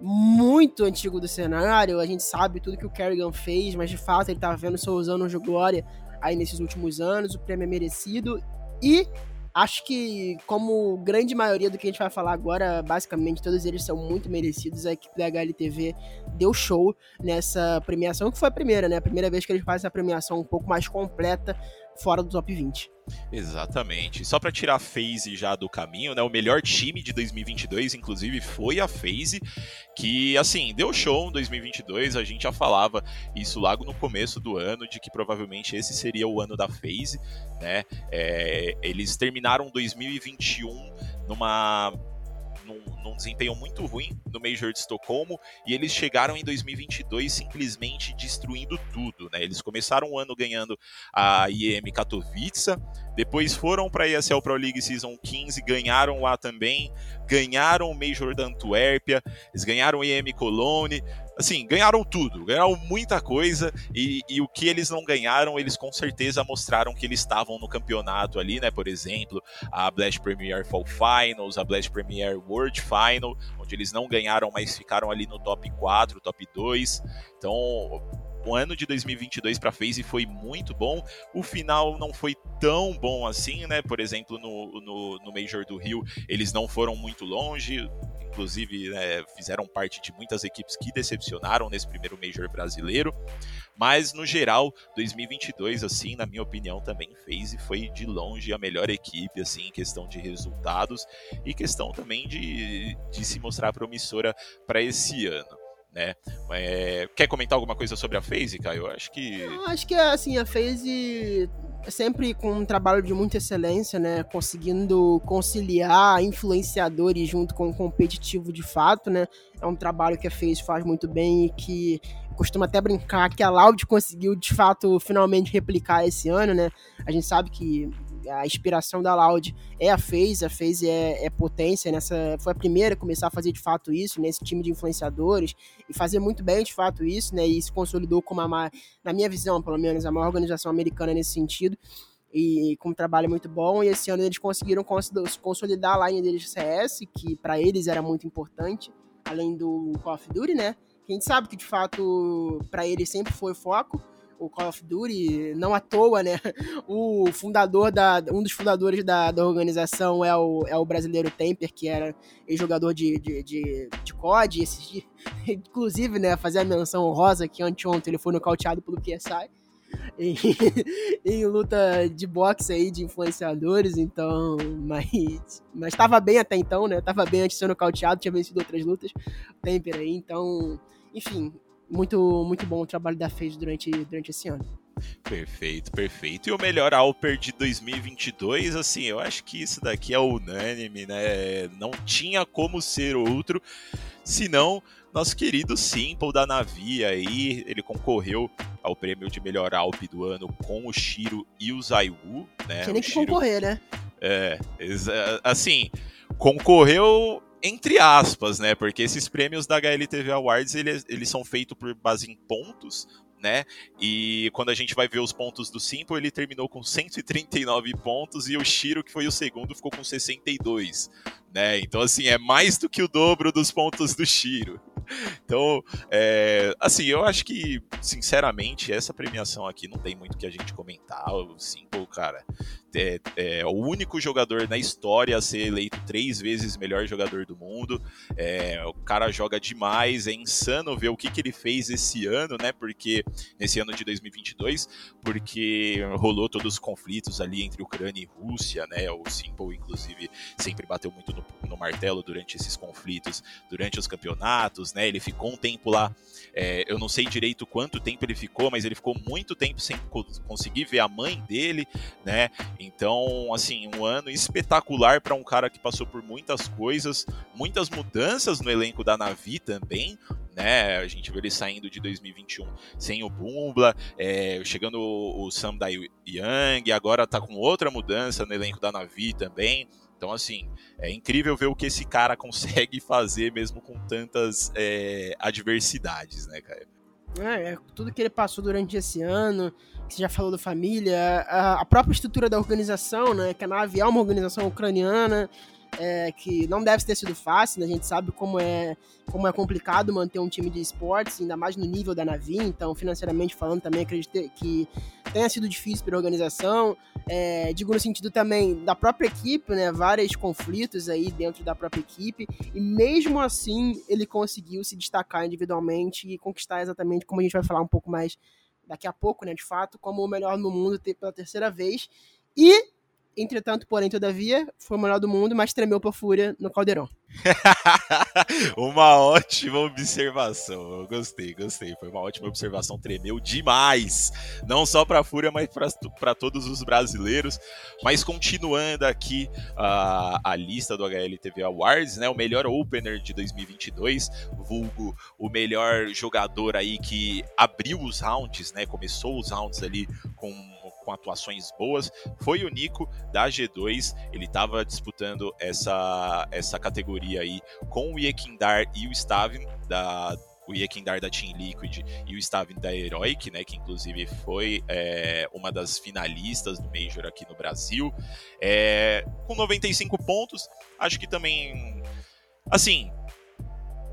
muito antigo do cenário, a gente sabe tudo que o Kerrigan fez, mas de fato ele tá vendo seus anos de glória aí nesses últimos anos, o prêmio é merecido e acho que como grande maioria do que a gente vai falar agora, basicamente todos eles são muito merecidos, a equipe da HLTV deu show nessa premiação, que foi a primeira, né, a primeira vez que eles fazem a premiação um pouco mais completa fora do top 20. Exatamente. Só para tirar a FaZe já do caminho, né? O melhor time de 2022, inclusive, foi a FaZe, que, assim, deu show em 2022. A gente já falava isso logo no começo do ano, de que provavelmente esse seria o ano da FaZe, né? É, eles terminaram 2021 numa num, num, desempenho muito ruim no Major de Estocolmo e eles chegaram em 2022 simplesmente destruindo tudo. Né? Eles começaram o ano ganhando a IEM Katowice, depois foram para a ESL Pro League Season 15, ganharam lá também, ganharam o Major da Antuérpia, eles ganharam o IEM Cologne, assim, ganharam tudo, ganharam muita coisa e, e, o que eles não ganharam, eles com certeza mostraram que eles estavam no campeonato ali, né? Por exemplo, a Blast Premier Fall Finals, a Blast Premier World Final, onde eles não ganharam, mas ficaram ali no top 4, top 2. Então, o ano de 2022 para FaZe foi muito bom. O final não foi tão bom assim, né? Por exemplo, no, no, no Major do Rio, eles não foram muito longe inclusive né, fizeram parte de muitas equipes que decepcionaram nesse primeiro Major brasileiro. Mas no geral, 2022, assim, na minha opinião, também fez e foi de longe a melhor equipe, assim, em questão de resultados e questão também de, de se mostrar promissora para esse ano. Né? É, quer comentar alguma coisa sobre a FaZe, Caio? Eu acho que. Eu acho que assim, a FaZe sempre com um trabalho de muita excelência, né? Conseguindo conciliar influenciadores junto com o competitivo de fato, né? É um trabalho que a FaZe faz muito bem e que costuma até brincar que a Loud conseguiu de fato finalmente replicar esse ano, né? A gente sabe que a inspiração da Loud é a FaZe, a FaZe é, é, potência, nessa foi a primeira a começar a fazer de fato isso, nesse time de influenciadores, e fazer muito bem de fato isso, né, e se consolidou como, a, na minha visão, pelo menos, a maior organização americana nesse sentido, e com um trabalho muito bom, e esse ano eles conseguiram consolidar a line deles de CS, que para eles era muito importante, além do Call of Duty, né, que a gente sabe que de fato para eles sempre foi foco, o Call of Duty, não à toa, né? O fundador da. Um dos fundadores da, da organização é o, é o brasileiro Temper, que era jogador de, de, de, de COD. Esse, inclusive, né, fazer a menção honrosa que anteontem ele foi nocauteado pelo PSI. Em, em, luta de boxe aí de influenciadores, então, mas mas estava bem até então, né? Tava bem antes de ser nocauteado, tinha vencido outras lutas, Temper aí, então, enfim, muito, muito bom o trabalho da FaZe durante, durante esse ano. Perfeito, perfeito. E o melhor Alper de 2022, assim, eu acho que isso daqui é unânime, né? Não tinha como ser outro, senão nosso querido Simple da Navi aí, ele concorreu ao prêmio de melhor Alp do ano com o Shiro e o Zaiwu, né? Tinha nem que Shiro, concorrer, né? É, assim, concorreu entre aspas, né? Porque esses prêmios da HLTV Awards, eles, eles são feitos por base em pontos, né? E quando a gente vai ver os pontos do Simple, ele terminou com 139 pontos e o Shiro, que foi o segundo, ficou com 62, né? Então, assim, é mais do que o dobro dos pontos do Shiro. Então, é, assim, eu acho que, sinceramente, essa premiação aqui não tem muito que a gente comentar. O Simple, cara, é, é, o único jogador na história a ser eleito três vezes melhor jogador do mundo. É, o cara joga demais, é insano ver o que, que ele fez esse ano, né? Porque nesse ano de 2022, porque rolou todos os conflitos ali entre Ucrânia e Rússia, né? O Simple, inclusive, sempre bateu muito no, no martelo durante esses conflitos, durante os campeonatos, né? Ele ficou um tempo lá, é, eu não sei direito quanto tempo ele ficou, mas ele ficou muito tempo sem conseguir ver a mãe dele, né? Então, assim, um ano espetacular para um cara que passou por muitas coisas, muitas mudanças no elenco da Navi também, né? A gente viu ele saindo de 2021 sem o Bumbla, é, chegando o Sam da Young, agora tá com outra mudança no elenco da Navi também. Então, assim, é incrível ver o que esse cara consegue fazer mesmo com tantas é, adversidades, né, cara? É, é, tudo que ele passou durante esse ano, que você já falou da família, a, a, própria estrutura da organização, né? Que a nave é uma organização ucraniana, é, que não deve ter sido fácil, né? A gente sabe como é, como é complicado manter um time de esportes, ainda mais no nível da Navi, então, financeiramente falando, também acredito que tenha sido difícil para a organização. É, digo no sentido também da própria equipe, né? Vários conflitos aí dentro da própria equipe, e mesmo assim ele conseguiu se destacar individualmente e conquistar exatamente como a gente vai falar um pouco mais daqui a pouco, né? De fato, como o melhor no mundo pela terceira vez. E Entretanto, porém, todavia, foi o melhor do mundo, mas tremeu por fúria no caldeirão. uma ótima observação. Eu gostei, gostei. Foi uma ótima observação. Tremeu demais. Não só para a Fúria, mas para todos os brasileiros. Mas continuando aqui a, a lista do HLTV Awards, né? O melhor opener de 2022, vulgo o melhor jogador aí que abriu os rounds, né? Começou os rounds ali com com atuações boas, foi o Nico da G2. Ele estava disputando essa, essa categoria aí com o Yekindar e o Stavin da o Yekindar da Team Liquid e o Stavin da Heroic, né, que inclusive foi é, uma das finalistas do Major aqui no Brasil, é, com 95 pontos. Acho que também, assim,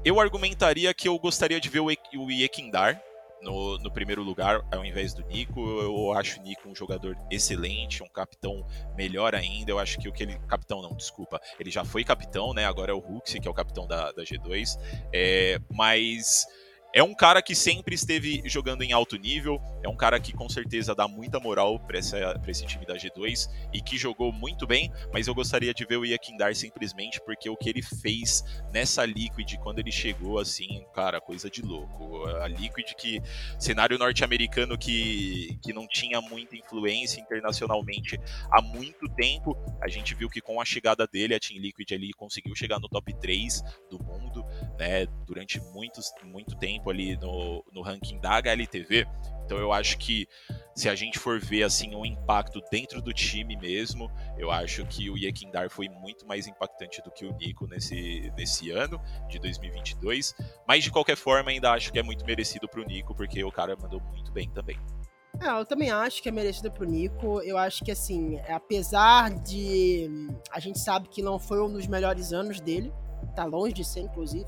eu argumentaria que eu gostaria de ver o Yekindar no, no, primeiro lugar ao invés do Nico. Eu acho o Nico um jogador excelente, um capitão melhor ainda. Eu acho que o que ele. Capitão não, desculpa. Ele já foi capitão, né? Agora é o Hulk, que é o capitão da, da G2. É, mas é um cara que sempre esteve jogando em alto nível, é um cara que com certeza dá muita moral para esse time da G2 e que jogou muito bem, mas eu gostaria de ver o Yakindar simplesmente porque o que ele fez nessa Liquid quando ele chegou, assim, cara, coisa de louco. A Liquid que, cenário norte-americano que, que não tinha muita influência internacionalmente há muito tempo, a gente viu que com a chegada dele, a Team Liquid ali conseguiu chegar no top 3 do mundo, né, durante muitos, muito tempo ali no, no ranking da HLTV. Então eu acho que se a gente for ver assim um impacto dentro do time mesmo, eu acho que o Yekindar foi muito mais impactante do que o Nico nesse, nesse ano de 2022. Mas de qualquer forma, ainda acho que é muito merecido para o Nico, porque o cara mandou muito bem também. É, eu também acho que é merecido pro Nico. Eu acho que, assim, apesar de. A gente sabe que não foi um dos melhores anos dele, tá longe de ser, inclusive.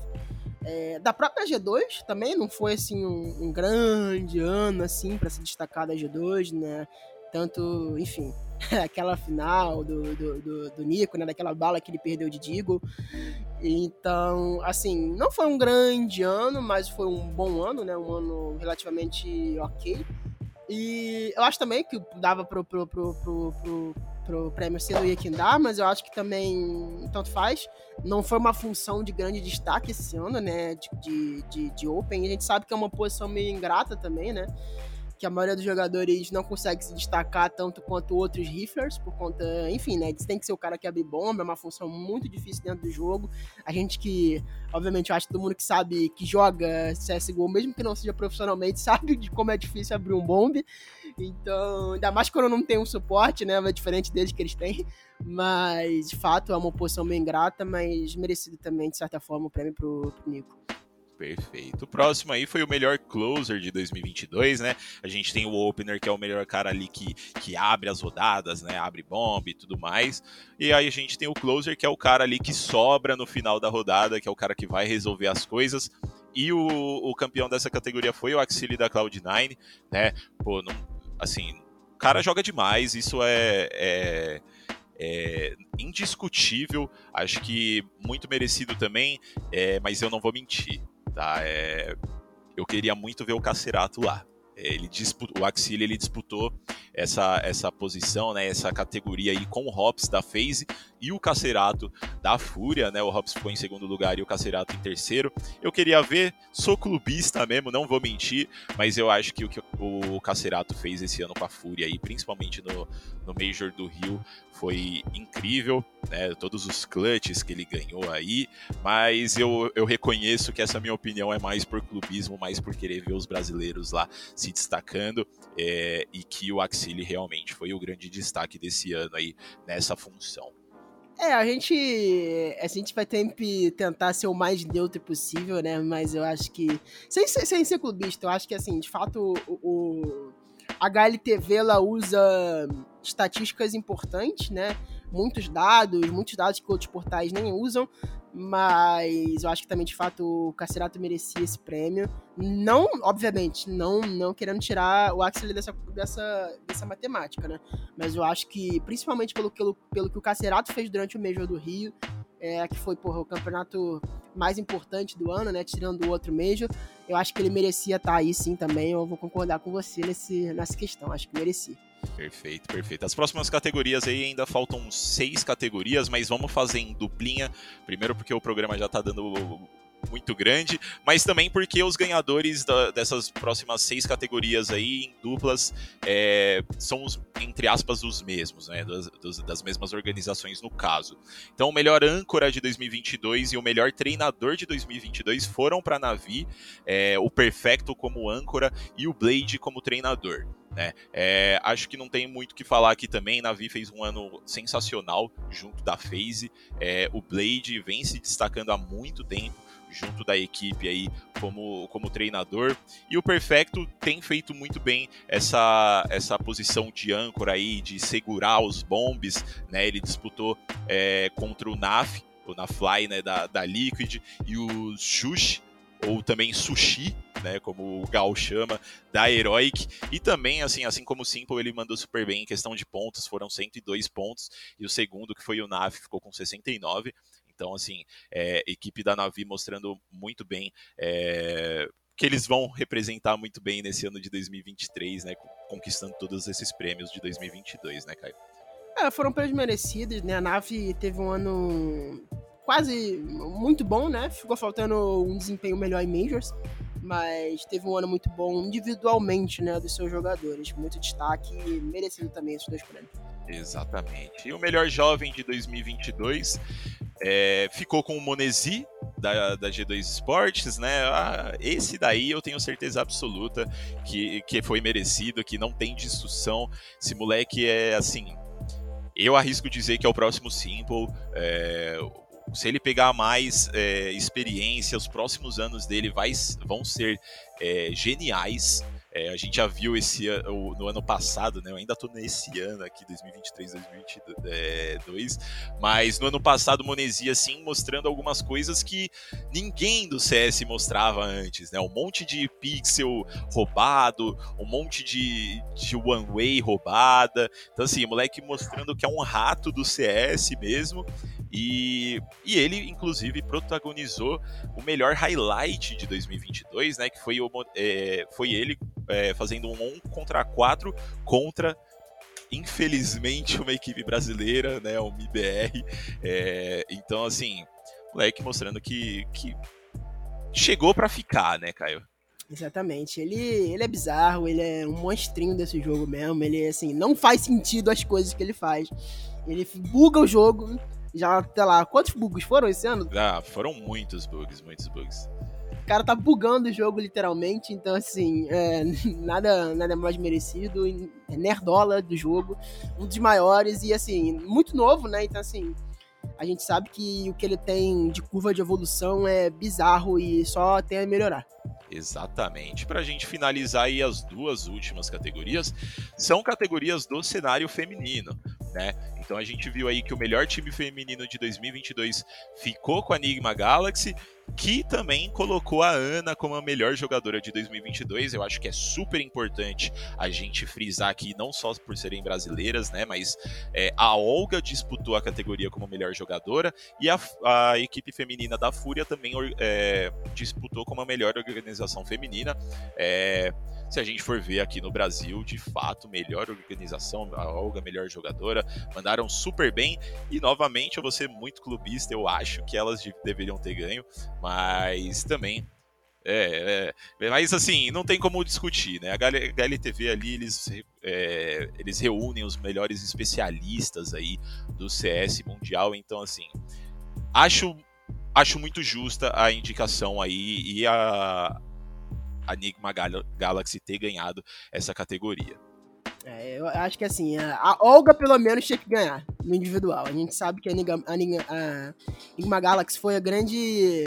É, da própria G2 também não foi assim um, um grande ano assim para se destacar da G2, né? Tanto, enfim, aquela final do, do, do, do, Nico, né? Daquela bala que ele perdeu de Digo. Então, assim, não foi um grande ano, mas foi um bom ano, né? Um ano relativamente ok. E eu acho também que dava pro, pro, pro, pro, pro pro prêmio ser o Yekindar, mas eu acho que também tanto faz. Não foi uma função de grande destaque esse ano, né? De, de, de, de Open. A gente sabe que é uma posição meio ingrata também, né? que a maioria dos jogadores não consegue se destacar tanto quanto outros riflers, por conta, enfim, né? Tem que ser o cara que abre bomba, é uma função muito difícil dentro do jogo. A gente que, obviamente, eu acho que todo mundo que sabe que joga CSGO, mesmo que não seja profissionalmente, sabe de como é difícil abrir um bombe. Então, ainda mais quando não tem um suporte, né? É diferente deles que eles têm. Mas, de fato, é uma posição bem grata, mas merecido também, de certa forma, o prêmio pro, pro Nico. Perfeito. O próximo aí foi o melhor closer de 2022, né? A gente tem o opener, que é o melhor cara ali que, que abre as rodadas, né? Abre bomba e tudo mais. E aí a gente tem o closer, que é o cara ali que sobra no final da rodada, que é o cara que vai resolver as coisas. E o, o campeão dessa categoria foi o Axile da Cloud9, né? Pô, não, assim, o cara joga demais, isso é, é é, indiscutível, acho que muito merecido também, é, mas eu não vou mentir. Tá? É, eu queria muito ver o Cacerato lá. Ele disputou, o Axile ele disputou essa, essa posição, né, essa categoria aí com o Hops da FaZe e o Cacerato da Fúria, né? O Hops ficou em segundo lugar e o Cacerato em terceiro. Eu queria ver, sou clubista mesmo, não vou mentir, mas eu acho que o que o Cacerato fez esse ano com a Fúria aí, principalmente no, no Major do Rio, foi incrível, né? Todos os clutches que ele ganhou aí, mas eu, eu reconheço que essa minha opinião é mais por clubismo, mais por querer ver os brasileiros lá se destacando é, e que o Axile realmente foi o grande destaque desse ano aí nessa função. É, a gente. A gente vai sempre tentar ser o mais neutro possível, né? Mas eu acho que. Sem, sem ser clubista, eu acho que, assim, de fato, o, o a HLTV ela usa estatísticas importantes, né? Muitos dados, muitos dados que outros portais nem usam, mas eu acho que também, de fato, o Cacerato merecia esse prêmio. Não, obviamente, não não querendo tirar o Axel dessa, dessa, dessa matemática, né? Mas eu acho que, principalmente pelo, pelo, pelo que o Cacerato fez durante o Major do Rio, é, que foi porra, o campeonato mais importante do ano, né? Tirando o outro Major, eu acho que ele merecia estar aí sim também. Eu vou concordar com você nesse, nessa questão, acho que merecia. Perfeito, perfeito. As próximas categorias aí ainda faltam seis categorias, mas vamos fazer em duplinha. Primeiro porque o programa já tá dando muito grande, mas também porque os ganhadores da, dessas próximas seis categorias aí em duplas é, são os, entre aspas, os mesmos, né, das, das, mesmas organizações no caso. Então o melhor âncora de 2022 e o melhor treinador de 2022 foram para Navi, é, o Perfecto como âncora e o Blade como treinador. Né? É, acho que não tem muito o que falar aqui também. Navi fez um ano sensacional junto da FaZe. É, o Blade vem se destacando há muito tempo junto da equipe aí como, como treinador. E o Perfecto tem feito muito bem essa, essa posição de âncora aí, de segurar os bombes. Né? Ele disputou é, contra o Naf, o Nafly né, da, da Liquid, e o Shush, ou também Sushi, né, como o Gal chama, da Heroic, e também, assim, assim como o Simple, ele mandou super bem em questão de pontos, foram 102 pontos, e o segundo, que foi o Naf, ficou com 69, então, assim, é, equipe da Navi mostrando muito bem é, que eles vão representar muito bem nesse ano de 2023, né? Conquistando todos esses prêmios de 2022, né, Caio? É, foram prêmios merecidos, né? A Navi teve um ano quase muito bom, né? Ficou faltando um desempenho melhor em Majors, mas teve um ano muito bom individualmente, né, dos seus jogadores. Muito destaque e merecido também esses dois prêmios. Exatamente. E o melhor jovem de 2022 é, ficou com o Monesi, da, da G2 Esportes, né? Ah, esse daí eu tenho certeza absoluta que, que foi merecido, que não tem discussão. Esse moleque é assim. Eu arrisco dizer que é o próximo Simple. É, se ele pegar mais é, experiência, os próximos anos dele vai, vão ser é, geniais. É, a gente já viu esse ano, no ano passado, né? Eu ainda tô nesse ano aqui, 2023, 2022, mas no ano passado Monesia assim mostrando algumas coisas que ninguém do CS mostrava antes, né? Um monte de pixel roubado, um monte de, de one way roubada. Então assim, moleque mostrando que é um rato do CS mesmo. E, e ele, inclusive, protagonizou o melhor highlight de 2022, né? Que foi, o, é, foi ele é, fazendo um 1 contra 4 contra infelizmente uma equipe brasileira, né, o MIBR. É, então, assim, moleque mostrando que, que chegou para ficar, né, Caio? Exatamente. Ele, ele é bizarro, ele é um monstrinho desse jogo mesmo. Ele, assim, não faz sentido as coisas que ele faz. Ele buga o jogo. Já, sei lá, quantos bugs foram esse ano? Ah, foram muitos bugs, muitos bugs. Cara tá bugando o jogo, literalmente. Então, assim, é, nada, nada mais merecido. É nerdola do jogo. Um dos maiores e, assim, muito novo, né? Então, assim, a gente sabe que o que ele tem de curva de evolução é bizarro e só tem a melhorar. Exatamente. Para a gente finalizar aí as duas últimas categorias, são categorias do cenário feminino, né? Então a gente viu aí que o melhor time feminino de 2022 ficou com a Enigma Galaxy que também colocou a Ana como a melhor jogadora de 2022. Eu acho que é super importante a gente frisar aqui, não só por serem brasileiras, né, mas é, a Olga disputou a categoria como melhor jogadora e a, a equipe feminina da Fúria também é, disputou como a melhor organização feminina. É, se a gente for ver aqui no Brasil, de fato, melhor organização, a Olga melhor jogadora, mandaram super bem e novamente eu vou ser muito clubista, eu acho que elas deveriam ter ganho, mas também é, é, mas assim, não tem como discutir, né? A HLTV ali, eles, é, eles reúnem os melhores especialistas aí do CS mundial, então assim, acho, acho muito justa a indicação aí e a, a Enigma Gal Galaxy ter ganhado essa categoria. É, eu acho que assim, a Olga pelo menos tinha que ganhar no individual. A gente sabe que a Enigma, a Enigma Galaxy foi a grande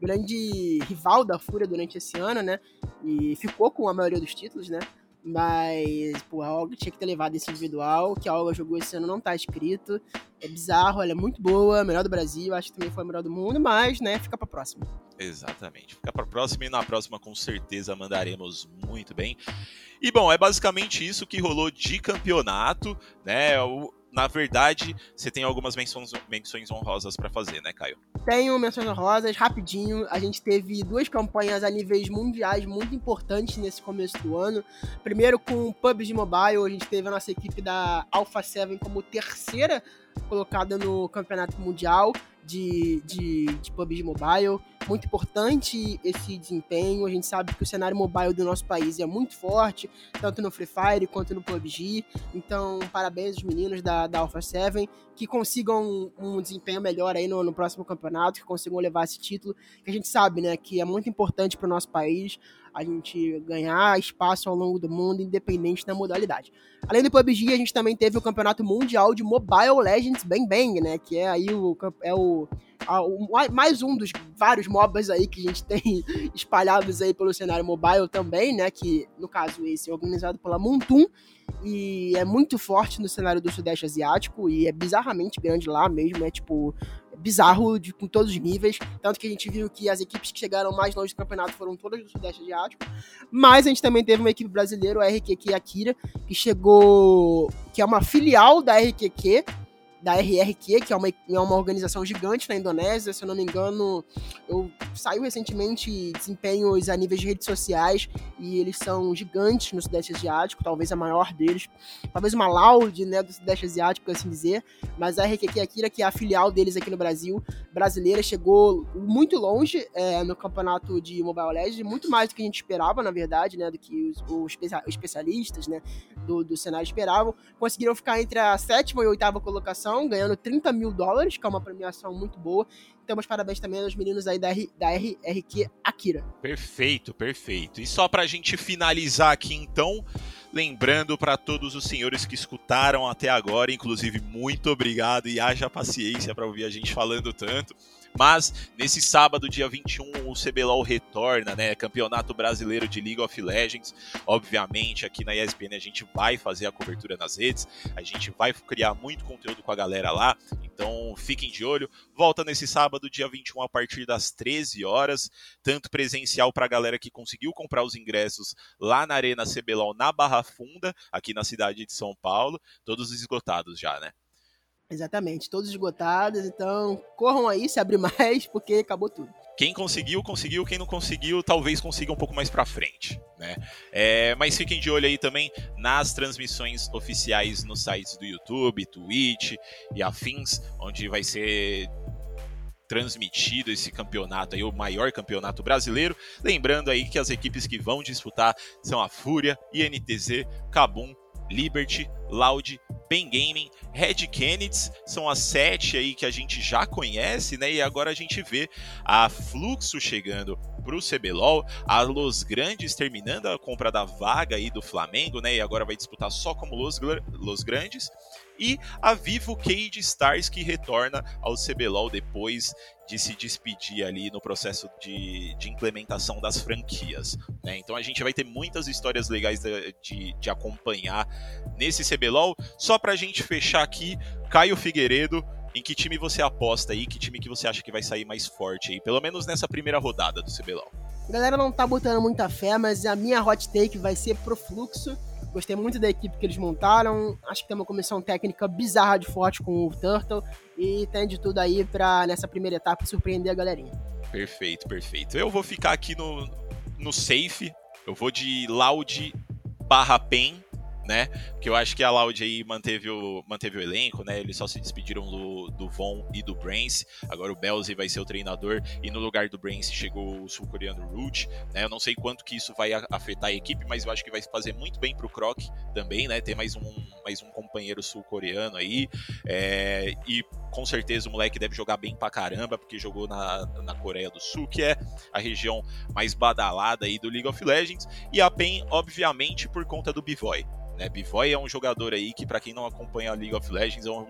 grande rival da Fúria durante esse ano, né? E ficou com a maioria dos títulos, né? Mas, pô, a Olga tinha que ter levado esse individual, que a Olga jogou esse ano não tá escrito. É bizarro, ela é muito boa, melhor do Brasil, acho que também foi a melhor do mundo, mas, né, fica pra próxima. Exatamente, fica pra próxima e na próxima com certeza mandaremos muito bem. E bom, é basicamente isso que rolou de campeonato, né? O, na verdade, você tem algumas menções, menções honrosas para fazer, né, Caio? Tenho menções honrosas, rapidinho. A gente teve duas campanhas a níveis mundiais muito importantes nesse começo do ano. Primeiro com o PUBG Mobile, a gente teve a nossa equipe da Alpha 7 como terceira colocada no campeonato mundial de, de, de PUBG Mobile. Muito importante esse desempenho. A gente sabe que o cenário mobile do nosso país é muito forte, tanto no Free Fire quanto no PUBG. Então, parabéns aos meninos da, da Alpha 7 que consigam um, um desempenho melhor aí no, no, próximo campeonato, que consigam levar esse título, que a gente sabe, né, que é muito importante para o nosso país a gente ganhar espaço ao longo do mundo, independente da modalidade. Além do PUBG, a gente também teve o Campeonato Mundial de Mobile Legends Bang Bang, né, que é aí o, é o mais um dos vários MOBAs aí que a gente tem espalhados aí pelo cenário mobile também, né? Que no caso esse é organizado pela Montum e é muito forte no cenário do Sudeste Asiático e é bizarramente grande lá mesmo, é tipo é bizarro de, com todos os níveis, tanto que a gente viu que as equipes que chegaram mais longe do campeonato foram todas do Sudeste Asiático, mas a gente também teve uma equipe brasileira, o RQQ Akira, que chegou, que é uma filial da RQQ, da RRQ, que é uma, é uma organização gigante na Indonésia, se eu não me engano, eu saiu recentemente desempenhos a níveis de redes sociais. E eles são gigantes no Sudeste Asiático, talvez a maior deles, talvez uma Loud, né, do Sudeste Asiático, assim dizer, mas a RRQ Akira, que é a filial deles aqui no Brasil, brasileira, chegou muito longe é, no campeonato de Mobile Legends, muito mais do que a gente esperava, na verdade, né, do que os, os especialistas, né, do, do cenário esperavam, conseguiram ficar entre a sétima e oitava colocação ganhando 30 mil dólares, que é uma premiação muito boa. Meus parabéns também aos meninos aí da, R, da RRQ Akira. Perfeito, perfeito. E só pra gente finalizar aqui, então, lembrando para todos os senhores que escutaram até agora, inclusive, muito obrigado e haja paciência para ouvir a gente falando tanto. Mas nesse sábado, dia 21, o CBLOL retorna, né? Campeonato Brasileiro de League of Legends. Obviamente, aqui na ESPN a gente vai fazer a cobertura nas redes, a gente vai criar muito conteúdo com a galera lá. Então fiquem de olho. Volta nesse sábado, dia 21, a partir das 13 horas, tanto presencial para a galera que conseguiu comprar os ingressos lá na Arena CBLOL na Barra Funda, aqui na cidade de São Paulo, todos esgotados já, né? Exatamente, todos esgotados, então corram aí se abrir mais, porque acabou tudo. Quem conseguiu, conseguiu. Quem não conseguiu, talvez consiga um pouco mais para frente, né? É, mas fiquem de olho aí também nas transmissões oficiais nos sites do YouTube, Twitch e afins, onde vai ser transmitido esse campeonato aí, o maior campeonato brasileiro. Lembrando aí que as equipes que vão disputar são a Fúria, INTZ, Cabum, Liberty, Loud, Pen Gaming, Red Kennedy, são as sete aí que a gente já conhece, né? E agora a gente vê a Fluxo chegando para o CBLOL, a Los Grandes terminando a compra da vaga aí do Flamengo, né? E agora vai disputar só como Los, Los Grandes e a Vivo Cage Stars que retorna ao CBLOL depois de se despedir ali no processo de, de implementação das franquias. Né? Então a gente vai ter muitas histórias legais de, de, de acompanhar nesse CBLOL. Só pra gente fechar aqui, Caio Figueiredo, em que time você aposta aí? Que time que você acha que vai sair mais forte aí? Pelo menos nessa primeira rodada do CBLOL. A galera não tá botando muita fé, mas a minha hot take vai ser pro fluxo. Gostei muito da equipe que eles montaram. Acho que tem uma comissão técnica bizarra de forte com o Turtle. E tem de tudo aí pra, nessa primeira etapa, surpreender a galerinha. Perfeito, perfeito. Eu vou ficar aqui no, no safe. Eu vou de Loud barra Pen né? Porque eu acho que a Loud aí manteve o, manteve o elenco, né? Eles só se despediram do, do Von e do Brains. Agora o Belzy vai ser o treinador e no lugar do Brains chegou o sul-coreano Root, né? Eu não sei quanto que isso vai afetar a equipe, mas eu acho que vai fazer muito bem pro Croc também, né? Ter mais um, mais um companheiro sul-coreano aí. É, e com certeza o moleque deve jogar bem pra caramba, porque jogou na, na Coreia do Sul, que é a região mais badalada aí do League of Legends. E a PEN, obviamente, por conta do Bivoy. Né? Bivoy é um jogador aí que, para quem não acompanha a League of Legends, é um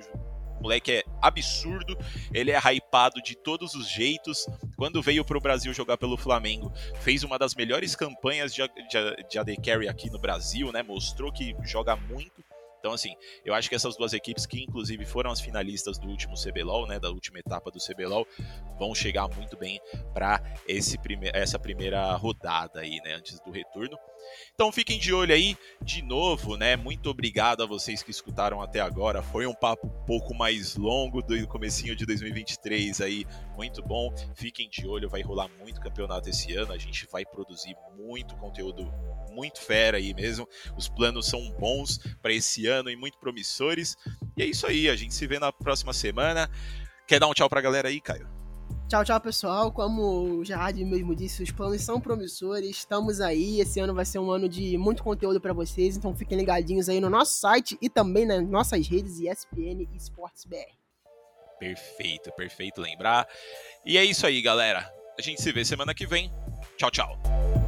moleque é absurdo, ele é hypado de todos os jeitos. Quando veio para o Brasil jogar pelo Flamengo, fez uma das melhores campanhas de, de, de AD Carry aqui no Brasil, né? Mostrou que joga muito. Então, assim, eu acho que essas duas equipes, que inclusive foram as finalistas do último CBLOL, né, da última etapa do CBLOL, vão chegar muito bem para prime essa primeira rodada aí, né, antes do retorno. Então fiquem de olho aí, de novo, né? Muito obrigado a vocês que escutaram até agora. Foi um papo um pouco mais longo do comecinho de 2023 aí, muito bom. Fiquem de olho, vai rolar muito campeonato esse ano. A gente vai produzir muito conteúdo muito fera aí mesmo. Os planos são bons para esse ano e muito promissores. E é isso aí, a gente se vê na próxima semana. Quer dar um tchau pra galera aí, Caio? Tchau, tchau, pessoal. Como o Gerard mesmo disse, os planos são promissores. Estamos aí. Esse ano vai ser um ano de muito conteúdo para vocês. Então fiquem ligadinhos aí no nosso site e também nas nossas redes ESPN e Esportes BR. Perfeito, perfeito lembrar. E é isso aí, galera. A gente se vê semana que vem. Tchau, tchau.